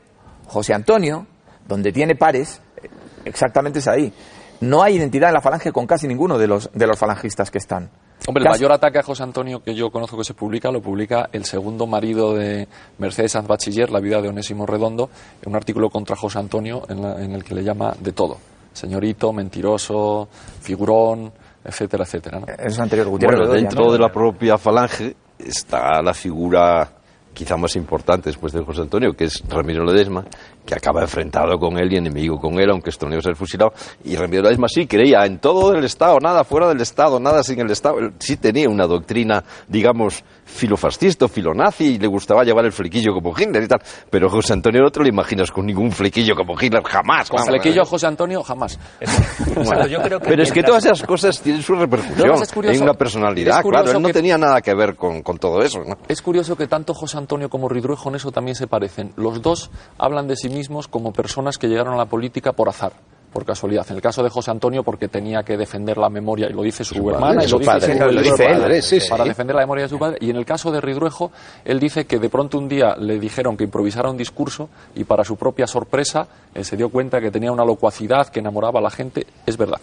José Antonio, donde tiene pares, eh, exactamente es ahí. No hay identidad en la falange con casi ninguno de los, de los falangistas que están. Hombre, el mayor ataque a José Antonio que yo conozco que se publica, lo publica el segundo marido de Mercedes Sanz Bachiller, la vida de Onésimo Redondo, en un artículo contra José Antonio en, la- en el que le llama de todo. Señorito, mentiroso, figurón, etcétera, etcétera. ¿no? Es anterior Gutiérrez Bueno, dentro ¿no? de la propia falange está la figura quizá más importante después de José Antonio, que es Ramiro Ledesma, que acaba enfrentado con él y enemigo con él, aunque esto no iba a ser fusilado. Y Ramiro Ledesma sí creía en todo el Estado, nada fuera del Estado, nada sin el Estado. Él sí tenía una doctrina, digamos, filofascista, filonazi, y le gustaba llevar el flequillo como Hitler y tal. Pero José Antonio no te lo imaginas con ningún flequillo como Hitler, jamás. Con flequillo a José Antonio, jamás. Exacto, yo creo que Pero es que todas esas cosas tienen su repercusión No, es curioso. en una personalidad. Claro, él no que- tenía nada que ver con, con todo eso. ¿no? Es curioso que tanto José Antonio como Ridruejo en eso también se parecen. Los dos hablan de sí mismos como personas que llegaron a la política por azar, por casualidad. En el caso de José Antonio, porque tenía que defender la memoria, y lo dice su, hermana, y su lo dice, padre, su- lo dice él. padre, Sí, sí. para defender la memoria de su padre. Y en el caso de Ridruejo, él dice que de pronto un día le dijeron que improvisara un discurso y para su propia sorpresa eh, se dio cuenta que tenía una locuacidad que enamoraba a la gente. Es verdad.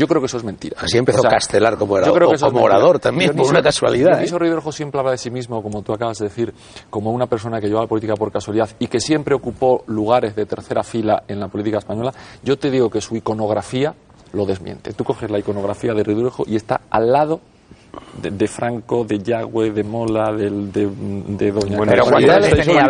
Yo creo que eso es mentira. Así empezó O sea, Castelar como, era, yo creo que eso como orador también, por Dionisio- una casualidad. ¿eh? Dionisio Ridruejo siempre habla de sí mismo, como tú acabas de decir, como una persona que lleva la política por casualidad y que siempre ocupó lugares de tercera fila en la política española. Yo te digo que su iconografía lo desmiente. Tú coges la iconografía de Ridruejo y está al lado de, de Franco, de Yagüe, de Mola, del- de, de, Doña Bueno, Pero ¿cuántos tenía?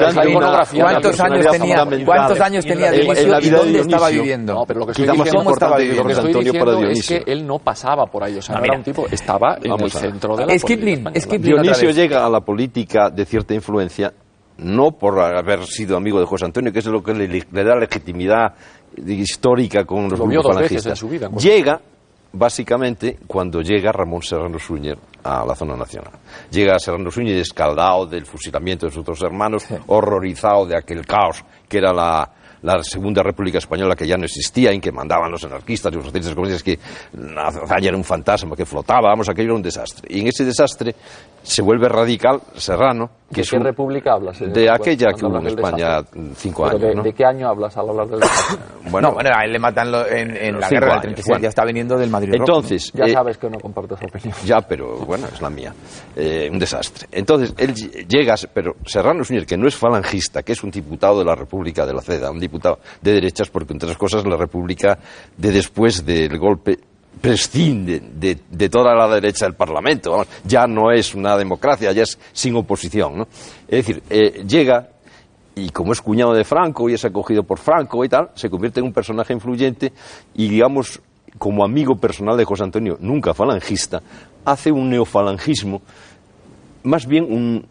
¿Cuántos años tenía? ¿Cuántos años tenía En- en Dionisio la y vida de dónde estaba Dionisio. viviendo? No, pero lo que Quizá estoy más diciendo, ¿Cómo estaba viviendo? lo que José estoy Antonio para diciendo es Dionisio. que él no pasaba por ahí, o sea, No, no, era un tipo, estaba en Vamos el centro de la Es Kipling, política es española. Kipling. otra Dionisio llega a la política de cierta influencia no por haber sido amigo de José Antonio, que es lo que le, le da legitimidad histórica con los Lo vio grupos dos veces falangistas. en su vida, en Llega básicamente cuando llega Ramón Serrano Suñer a la zona nacional. Llega Serrano Suñer escaldado del fusilamiento de sus dos hermanos, horrorizado de aquel caos que era la, la Segunda República Española que ya no existía, en que mandaban los anarquistas y los socialistas comunistas, que Azaña era un fantasma que flotaba, vamos, aquello era un desastre. Y en ese desastre se vuelve radical Serrano, que ¿De es qué un- república hablas? de cuando aquella que hubo en España desastre? cinco años, de, ¿no? ¿De qué año hablas al hablar del? Bueno, no, bueno, a él le matan lo- en, en la guerra del años, 36, bueno. ya está viniendo del Madrid. entonces, Ya eh, sabes que no comparto esa opinión. Ya, pero bueno, es la mía. Eh, un desastre. Entonces, él ll- llega, pero Serrano Suñer, que no es falangista, que es un diputado de la República de la CEDA, un diputado de derechas, porque entre otras cosas la República de después del golpe prescinde de, toda la derecha del Parlamento. Ya no es una democracia, ya es sin oposición. Es decir, eh, llega y como es cuñado de Franco y es acogido por Franco y tal, se convierte en un personaje influyente y, digamos, como amigo personal de José Antonio, nunca falangista, hace un neofalangismo, más bien un-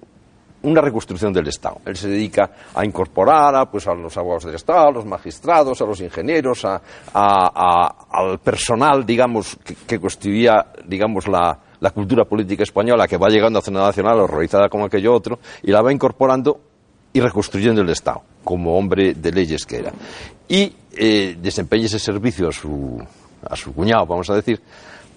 una reconstrucción del Estado. Él se dedica a incorporar a, pues, a los abogados del Estado, a los magistrados, a los ingenieros, a- a- al personal, digamos, que, que constituía, digamos, la, la cultura política española que va llegando a Zona Nacional horrorizada con aquello otro, y la va incorporando y reconstruyendo el Estado, como hombre de leyes que era. Y eh, desempeña ese servicio a su, a su cuñado, vamos a decir,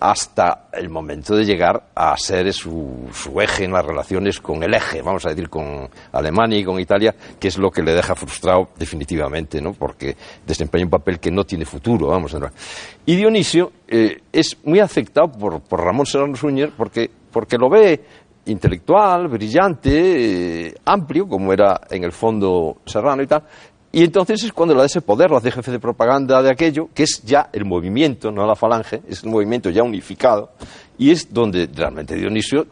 hasta el momento de llegar a ser su, su eje en las relaciones con el eje, vamos a decir, con Alemania y con Italia, que es lo que le deja frustrado definitivamente, ¿no? porque desempeña un papel que no tiene futuro, vamos a. Y Dionisio eh, es muy afectado por, por Ramón Serrano Suñer porque, porque lo ve intelectual, brillante, eh, amplio, como era en el fondo Serrano y tal, y entonces es cuando le da ese poder, lo hace jefe de propaganda de aquello, que es ya el movimiento, no la falange, es el movimiento ya unificado, y es donde realmente Dionisio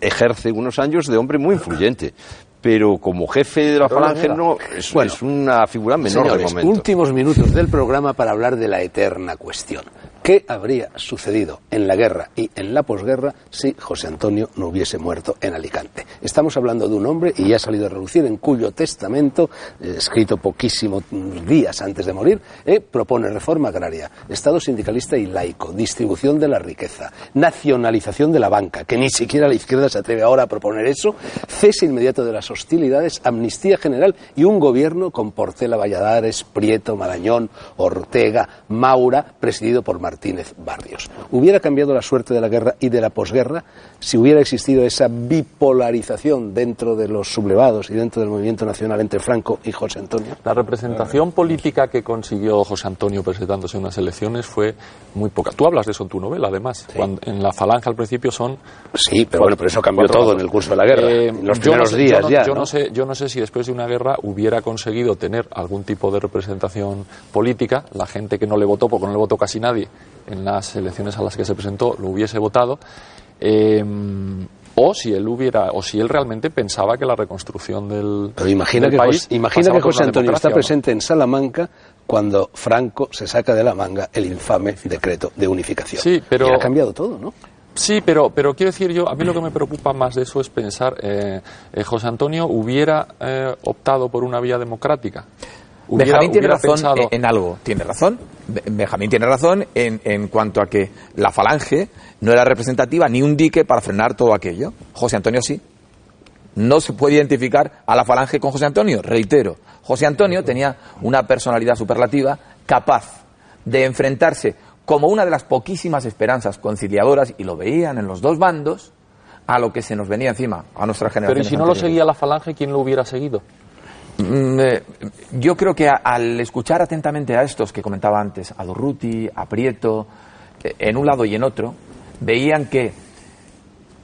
ejerce unos años de hombre muy influyente. Pero como jefe de la falange no es, Bueno, es una figura menor de momento. últimos minutos del programa para hablar de la eterna cuestión. ¿Qué habría sucedido en la guerra y en la posguerra si José Antonio no hubiese muerto en Alicante? Estamos hablando de un hombre, y ya ha salido a relucir, en cuyo testamento, eh, escrito poquísimos días antes de morir, eh, propone reforma agraria, Estado sindicalista y laico, distribución de la riqueza, nacionalización de la banca, que ni siquiera la izquierda se atreve ahora a proponer eso, cese inmediato de las hostilidades, amnistía general y un gobierno con Porcela Valladares, Prieto, Marañón, Ortega, Maura, presidido por Martínez Barrios. ¿Hubiera cambiado la suerte de la guerra y de la posguerra si hubiera existido esa bipolarización dentro de los sublevados y dentro del movimiento nacional entre Franco y José Antonio? La representación política que consiguió José Antonio presentándose en unas elecciones fue muy poca. Tú hablas de eso en tu novela, además. Cuando- en la falange al principio son Sí, pero bueno, pero eso cambió todo en el curso de la guerra, Eh, en los yo primeros no sé- días yo no, ya. Yo ¿no? no sé, yo no sé si después de una guerra hubiera conseguido tener algún tipo de representación política. La gente que no le votó, porque no le votó casi nadie en las elecciones a las que se presentó, lo hubiese votado. Eh, o si él hubiera, o si él realmente pensaba que la reconstrucción del, Pero imagina del que, país José, imagina que José Antonio está presente en Salamanca cuando Franco se saca de la manga el infame decreto de unificación. Sí, pero- Y ha cambiado todo, ¿no? Sí, pero, pero quiero decir yo, a mí lo que me preocupa más de eso es pensar, eh, eh, José Antonio hubiera eh, optado por una vía democrática. Hubiera- Benjamín tiene razón pensado- en algo. Tiene razón. Be- Benjamín tiene razón en, en cuanto a que la falange no era representativa ni un dique para frenar todo aquello. José Antonio sí. No se puede identificar a la falange con José Antonio. Reitero, José Antonio tenía una personalidad superlativa capaz de enfrentarse como una de las poquísimas esperanzas conciliadoras, y lo veían en los dos bandos, a lo que se nos venía encima, a nuestra generación. Pero ¿y si no lo seguía la falange, quién lo hubiera seguido? Mm, eh, yo creo que a- al escuchar atentamente a estos que comentaba antes, a Durruti, a Prieto, eh, en un lado y en otro, veían que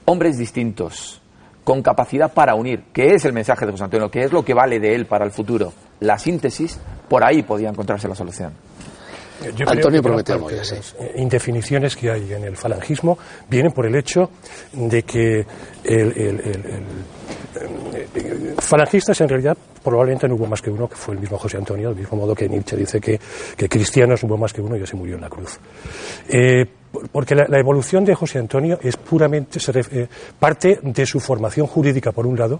hombres distintos, con capacidad para unir, que es el mensaje de José Antonio, que es lo que vale de él para el futuro, la síntesis, por ahí podía encontrarse la solución. Yo creo Antonio Prometeo Moya, sí. las, eh, indefiniciones que hay en el falangismo vienen por el hecho de que el, el- el- el- eh, falangistas en realidad probablemente no hubo más que uno, que fue el mismo José Antonio, del mismo modo que Nietzsche dice que, que cristianos no hubo más que uno y se murió en la cruz. Eh, por- porque la, evolución de José Antonio es puramente se eh, parte de su formación jurídica por un lado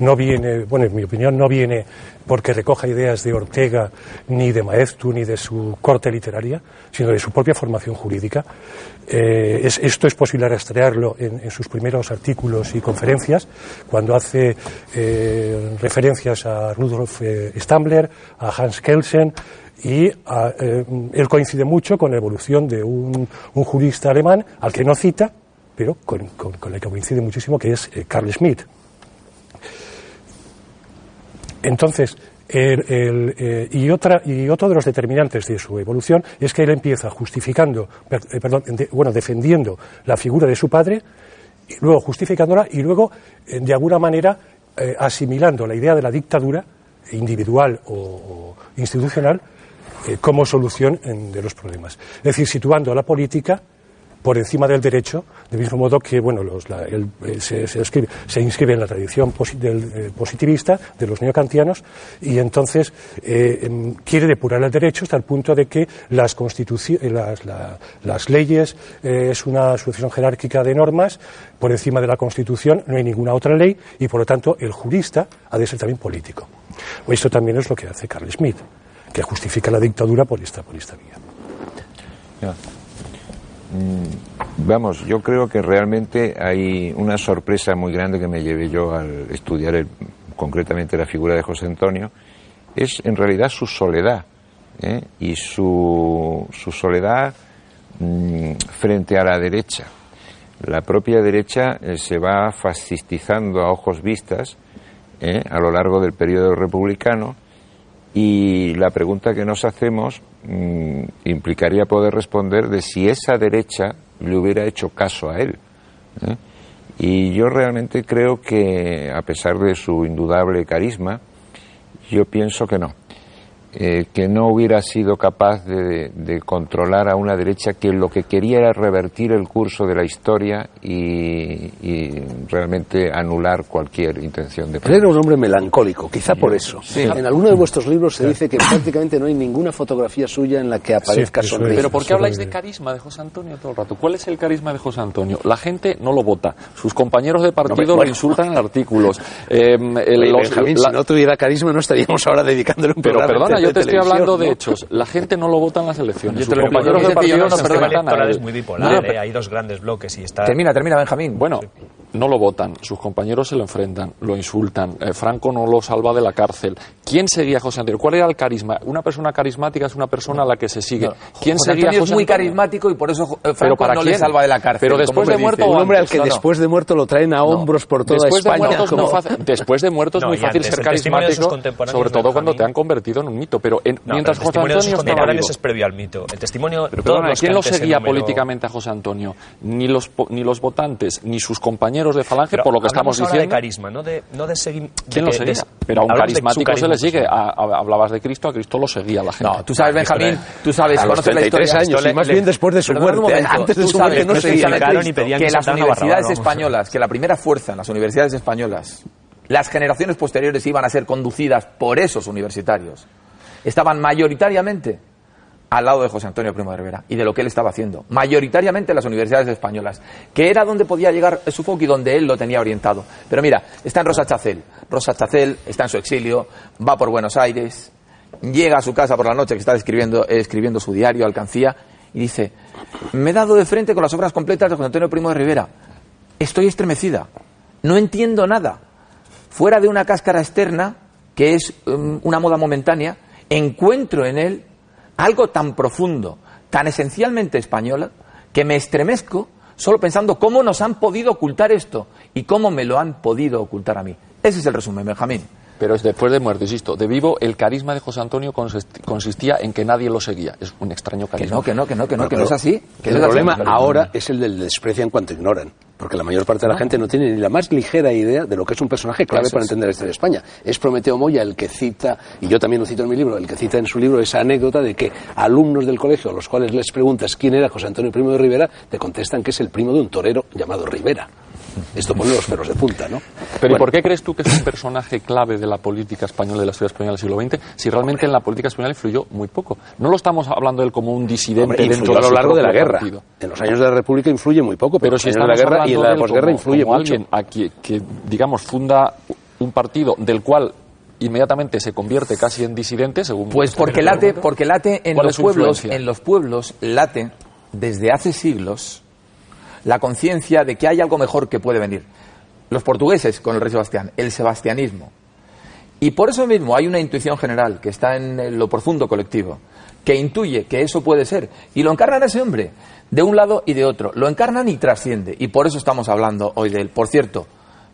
no viene bueno en mi opinión no viene porque recoja ideas de Ortega ni de Maeztu ni de su corte literaria sino de su propia formación jurídica Eh, es- esto es posible rastrearlo en, sus primeros artículos y conferencias cuando hace eh, referencias a Rudolf eh, Stambler a Hans Kelsen y eh, él coincide mucho con la evolución de un, jurista alemán al que no cita, pero con, con- el que coincide muchísimo, que es Carl Schmitt. Entonces, eh, y, otra, y otro de los determinantes de su evolución es que él empieza justificando, eh, perdón, bueno, defendiendo la figura de su padre, y luego justificándola y luego, eh, de alguna manera, asimilando la idea de la dictadura individual o, institucional como solución de los problemas. Es decir, situando a la política por encima del derecho, del mismo modo que bueno, los- la- el- se, escribe- se inscribe en la tradición posi- del, eh, positivista de los neocantianos y entonces eh, em, quiere depurar el derecho hasta el punto de que las, eh, las, la- las leyes es una sucesión jerárquica de normas, por encima de la Constitución no hay ninguna otra ley y por lo tanto el jurista ha de ser también político. Esto también es lo que hace Carl Schmitt, que justifica la dictadura por esta, vía. Mm, Vamos, yo creo que realmente hay una sorpresa muy grande que me llevé yo al estudiar el- concretamente la figura de José Antonio, es en realidad su soledad, ¿eh? y su, su soledad mm, frente a la derecha. La propia derecha eh, se va fascistizando a ojos vistas ¿eh? a lo largo del periodo republicano y la pregunta que nos hacemos mm, implicaría poder responder de si esa derecha le hubiera hecho caso a él. ¿eh? Y yo realmente creo que, a pesar de su indudable carisma, yo pienso que no. Eh, que no hubiera sido capaz de, de controlar a una derecha que lo que quería era revertir el curso de la historia y, y realmente anular cualquier intención de Él era un hombre melancólico, quizá por eso. En alguno de vuestros libros se dice que prácticamente no hay ninguna fotografía suya en la que aparezca es. sonriendo. Pero ¿por qué habláis de carisma de José Antonio todo el rato? ¿Cuál es el carisma de José Antonio? La gente no lo vota. Sus compañeros de partido lo insultan en artículos. Eh, el- Oye, los- Benjamín, la- si no tuviera carisma no estaríamos ahora dedicándole un Pero perdona, yo te estoy hablando de ¿no? hechos. La gente no lo vota en las elecciones. Yo Sus te lo compañeros explico. de partido no no, se a él. es muy No, bipolar, pero- ¿eh? hay dos grandes bloques y está... Termina, termina, Benjamín. Bueno, no lo votan, sus compañeros se lo enfrentan, lo insultan, eh, Franco no lo salva de la cárcel. ¿Quién seguía a José Antonio? ¿Cuál era el carisma? Una persona carismática es una persona a la que se sigue. ¿Quién José seguía a José es muy Antonio? carismático y por eso eh, ¿Pero Franco para no le quién? salva de la cárcel. Pero después de muerto Un hombre al que no, no. después de muerto lo traen a hombros por toda Después de España. muerto es muy como- fácil, después de muerto es No, muy fácil antes, ser de carismático, sobre todo cuando te han convertido en un mito. Pero en- No, mientras pero el José testimonio de sus Antonio estaba contemporáneos vivo. es previo al mito. El testimonio... Pero todos perdona, los ¿quién lo seguía políticamente a José Antonio? Ni los, ni los votantes, ni sus compañeros de Falange, Pero por lo que estamos ahora diciendo. de carisma, no de, no de seguir... ¿Quién de lo que- seguía? de- Pero a un carismático se le carisma, sigue. A- a- hablabas de Cristo, a Cristo lo seguía la gente. No, tú sabes, Benjamín, tú sabes, A los conoces la 33 historia. años, y más le- bien después de su muerte. momento, Antes de tú su sabes muerte no que se y pedían que que las universidades españolas, que la primera fuerza en las universidades españolas, las generaciones posteriores iban a ser conducidas por esos universitarios, estaban mayoritariamente al lado de José Antonio Primo de Rivera y de lo que él estaba haciendo, mayoritariamente en las universidades españolas, que era donde podía llegar Sufoc y donde él lo tenía orientado. Pero mira, está en Rosa Chacel, Rosa Chacel está en su exilio, va por Buenos Aires, llega a su casa por la noche que está escribiendo, escribiendo su diario, Alcancía, y dice, me he dado de frente con las obras completas de José Antonio Primo de Rivera, estoy estremecida, no entiendo nada, fuera de una cáscara externa, que es um, una moda momentánea, encuentro en él algo tan profundo, tan esencialmente española, que me estremezco solo pensando cómo nos han podido ocultar esto y cómo me lo han podido ocultar a mí. Ese es el resumen, Benjamín. Pero es después de muerto, insisto. De vivo, el carisma de José Antonio consist- consistía en que nadie lo seguía. Es un extraño Que carisma. no, que no, que no, que no, que no es así. Que El problema ahora es el del desprecio en cuanto ignoran. porque la mayor parte de la gente no tiene ni la más ligera idea de lo que es un personaje clave para entender la historia de España. Es Prometeo Moya el que cita, y yo también lo cito en mi libro, el que cita en su libro esa anécdota de que alumnos del colegio a los cuales les preguntas quién era José Antonio Primo de Rivera, te contestan que es el primo de un torero llamado Rivera. Esto pone los pelos de punta, ¿no? Pero ¿y por qué crees tú que es un personaje clave de la política española, de la historia española del siglo XX, si realmente en la política española influyó muy poco? No lo estamos hablando de él como un disidente Hombre, dentro a lo largo de la guerra. partido. En los años de la República influye muy poco, pero, Pero en si estamos la guerra y en la posguerra influye como mucho. alguien a que, que, digamos, funda un partido del cual inmediatamente se convierte casi en disidente, según... Pues porque el late, porque late en ¿Cuál los pueblos, influencia? en los pueblos late desde hace siglos la conciencia de que hay algo mejor que puede venir. Los portugueses con el rey Sebastián, el sebastianismo. Y por eso mismo hay una intuición general que está en lo profundo colectivo, que intuye que eso puede ser. Y lo encarnan ese hombre, de un lado y de otro. Lo encarnan y trasciende. Y por eso estamos hablando hoy de él. Por cierto,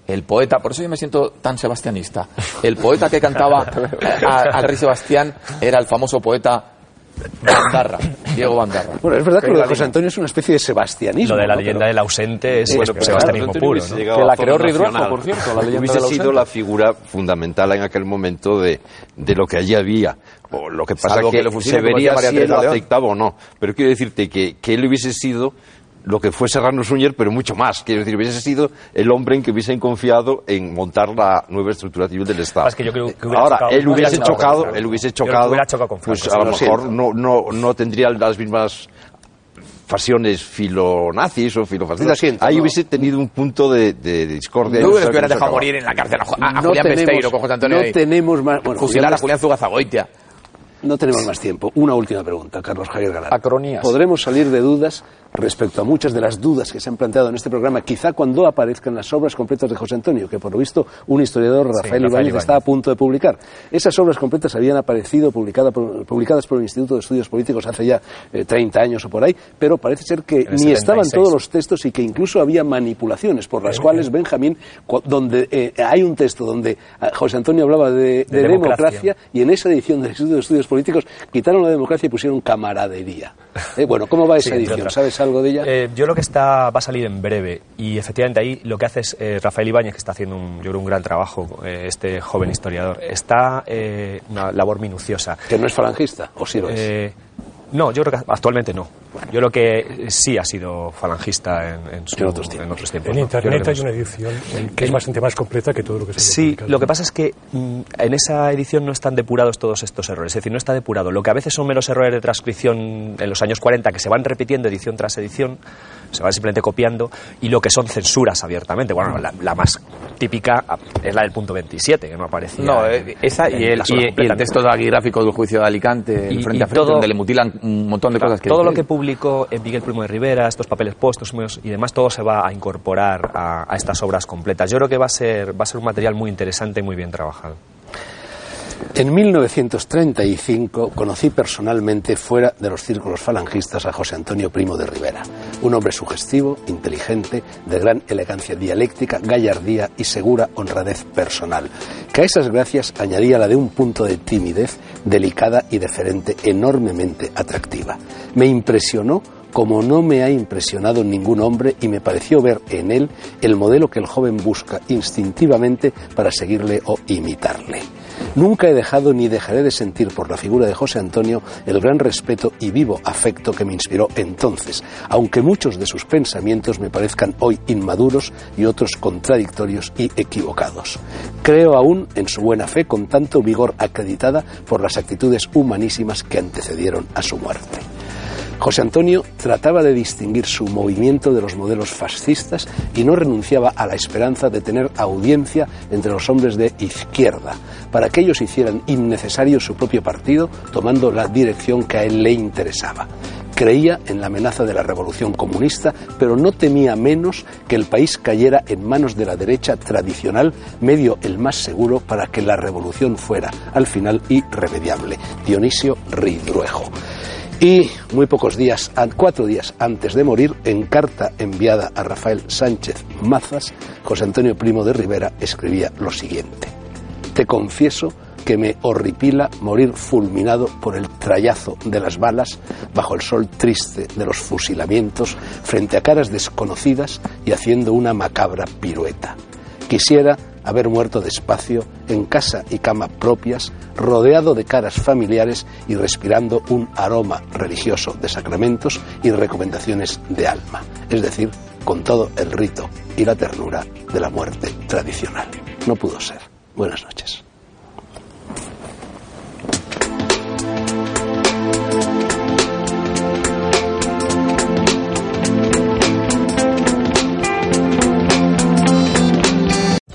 el poeta, por eso yo me siento tan sebastianista. El poeta que cantaba a- al rey Sebastián era el famoso poeta Bandarra, Diego Bandarra. Bueno, es verdad que lo de la José Antonio es una especie de sebastianismo. Lo de la ¿no? leyenda Pero- del ausente es bueno, sebastianismo Antonio puro. ¿no? Que la creó Ridruejo, por cierto, la leyenda Hubiese sido la figura fundamental en aquel momento de, de lo que allí había. O lo que pasa Salvo que, que lo se vería si él lo aceptaba o no. Pero quiero decirte que, que él hubiese sido lo que fue Serrano Suñer, pero mucho más. Quiero decir, hubiese sido el hombre en que hubiesen confiado en montar la nueva estructura civil del Estado. Es que yo creo que hubiera Ahora, chocado- él hubiese hubiera chocado él hubiese chocado, hubiera chocado con pues a lo lo mejor no, no, no tendría las mismas pasiones filonazis o Lo filofascistas. siento, Ahí no. hubiese tenido un punto de, de discordia. ¿Tú y crees no se dejado morir en la cárcel a, Ju- a no Julián tenemos- Besteiro con José Antonio no ahí? tenemos más, bueno, Fusilar a Julián Julián Zugazagoitia. No tenemos más tiempo. Una última pregunta, Carlos Javier Galán. Acronías. ¿Podremos salir de dudas respecto a muchas de las dudas que se han planteado en este programa, quizá cuando aparezcan las obras completas de José Antonio, que por lo visto un historiador, Rafael, Rafael Ibáñez, Ibáñez. está a punto de publicar? Esas obras completas habían aparecido publicada por- publicadas por el Instituto de Estudios Políticos hace ya eh, 30 años o por ahí, pero parece ser que ni estaban 76. todos los textos y que incluso había manipulaciones por las cuales Benjamín, donde eh, hay un texto donde ah, José Antonio hablaba de, de De democracia. democracia y en esa edición del Instituto de Estudios Políticos quitaron la democracia y pusieron camaradería. Eh, bueno, ¿cómo va esa Sí, edición? ¿Sabes algo de ella? Eh, yo creo que está, va a salir en breve y efectivamente ahí lo que hace es eh, Rafael Ibáñez, que está haciendo un, yo creo un gran trabajo, este joven historiador, está eh, una labor minuciosa. que no es falangista, o sí lo es. Eh, no, yo creo que actualmente no. Yo creo que sí ha sido falangista en, en su- En otros tiempos. en otros tiempos, En ¿no? Internet hay una edición que es bastante más completa que todo lo que se ha Sí, lo que pasa es que mm, en esa edición no están depurados todos estos errores. Es decir, no está depurado. Lo que a veces son meros errores de transcripción en los años 40 que se van repitiendo edición tras edición, se van simplemente copiando, y lo que son censuras abiertamente. Bueno, la, la más típica ah, es la del punto 27, que no aparecía. No, en- eh, esa y el, y, y el texto gráfico del juicio de Alicante, Y- frente a frente, todo- donde le mutilan un montón de cosas que todo lo que publicó eh, Miguel Primo de Rivera, estos papeles póstumos y demás, todo se va a incorporar a, a estas obras completas. Yo creo que va a ser va a ser un material muy interesante y muy bien trabajado. En 1935 conocí personalmente fuera de los círculos falangistas a José Antonio Primo de Rivera, un hombre sugestivo, inteligente, de gran elegancia dialéctica, gallardía y segura honradez personal, que a esas gracias añadía la de un punto de timidez delicada y deferente enormemente atractiva. Me impresionó como no me ha impresionado ningún hombre y me pareció ver en él el modelo que el joven busca instintivamente para seguirle o imitarle. Nunca he dejado ni dejaré de sentir por la figura de José Antonio el gran respeto y vivo afecto que me inspiró entonces, aunque muchos de sus pensamientos me parezcan hoy inmaduros y otros contradictorios y equivocados. Creo aún en su buena fe con tanto vigor acreditada por las actitudes humanísimas que antecedieron a su muerte. José Antonio trataba de distinguir su movimiento de los modelos fascistas y no renunciaba a la esperanza de tener audiencia entre los hombres de izquierda, para que ellos hicieran innecesario su propio partido, tomando la dirección que a él le interesaba. Creía en la amenaza de la revolución comunista, pero no temía menos que el país cayera en manos de la derecha tradicional, medio el más seguro para que la revolución fuera, al final, irremediable. Dionisio Ridruejo. Y muy pocos días, cuatro días antes de morir, en carta enviada a Rafael Sánchez Mazas, José Antonio Primo de Rivera escribía lo siguiente. Te confieso que me horripila morir fulminado por el trayazo de las balas bajo el sol triste de los fusilamientos frente a caras desconocidas y haciendo una macabra pirueta. Quisiera haber muerto despacio, en casa y cama propias, rodeado de caras familiares y respirando un aroma religioso de sacramentos y recomendaciones de alma, es decir, con todo el rito y la ternura de la muerte tradicional. No pudo ser. Buenas noches.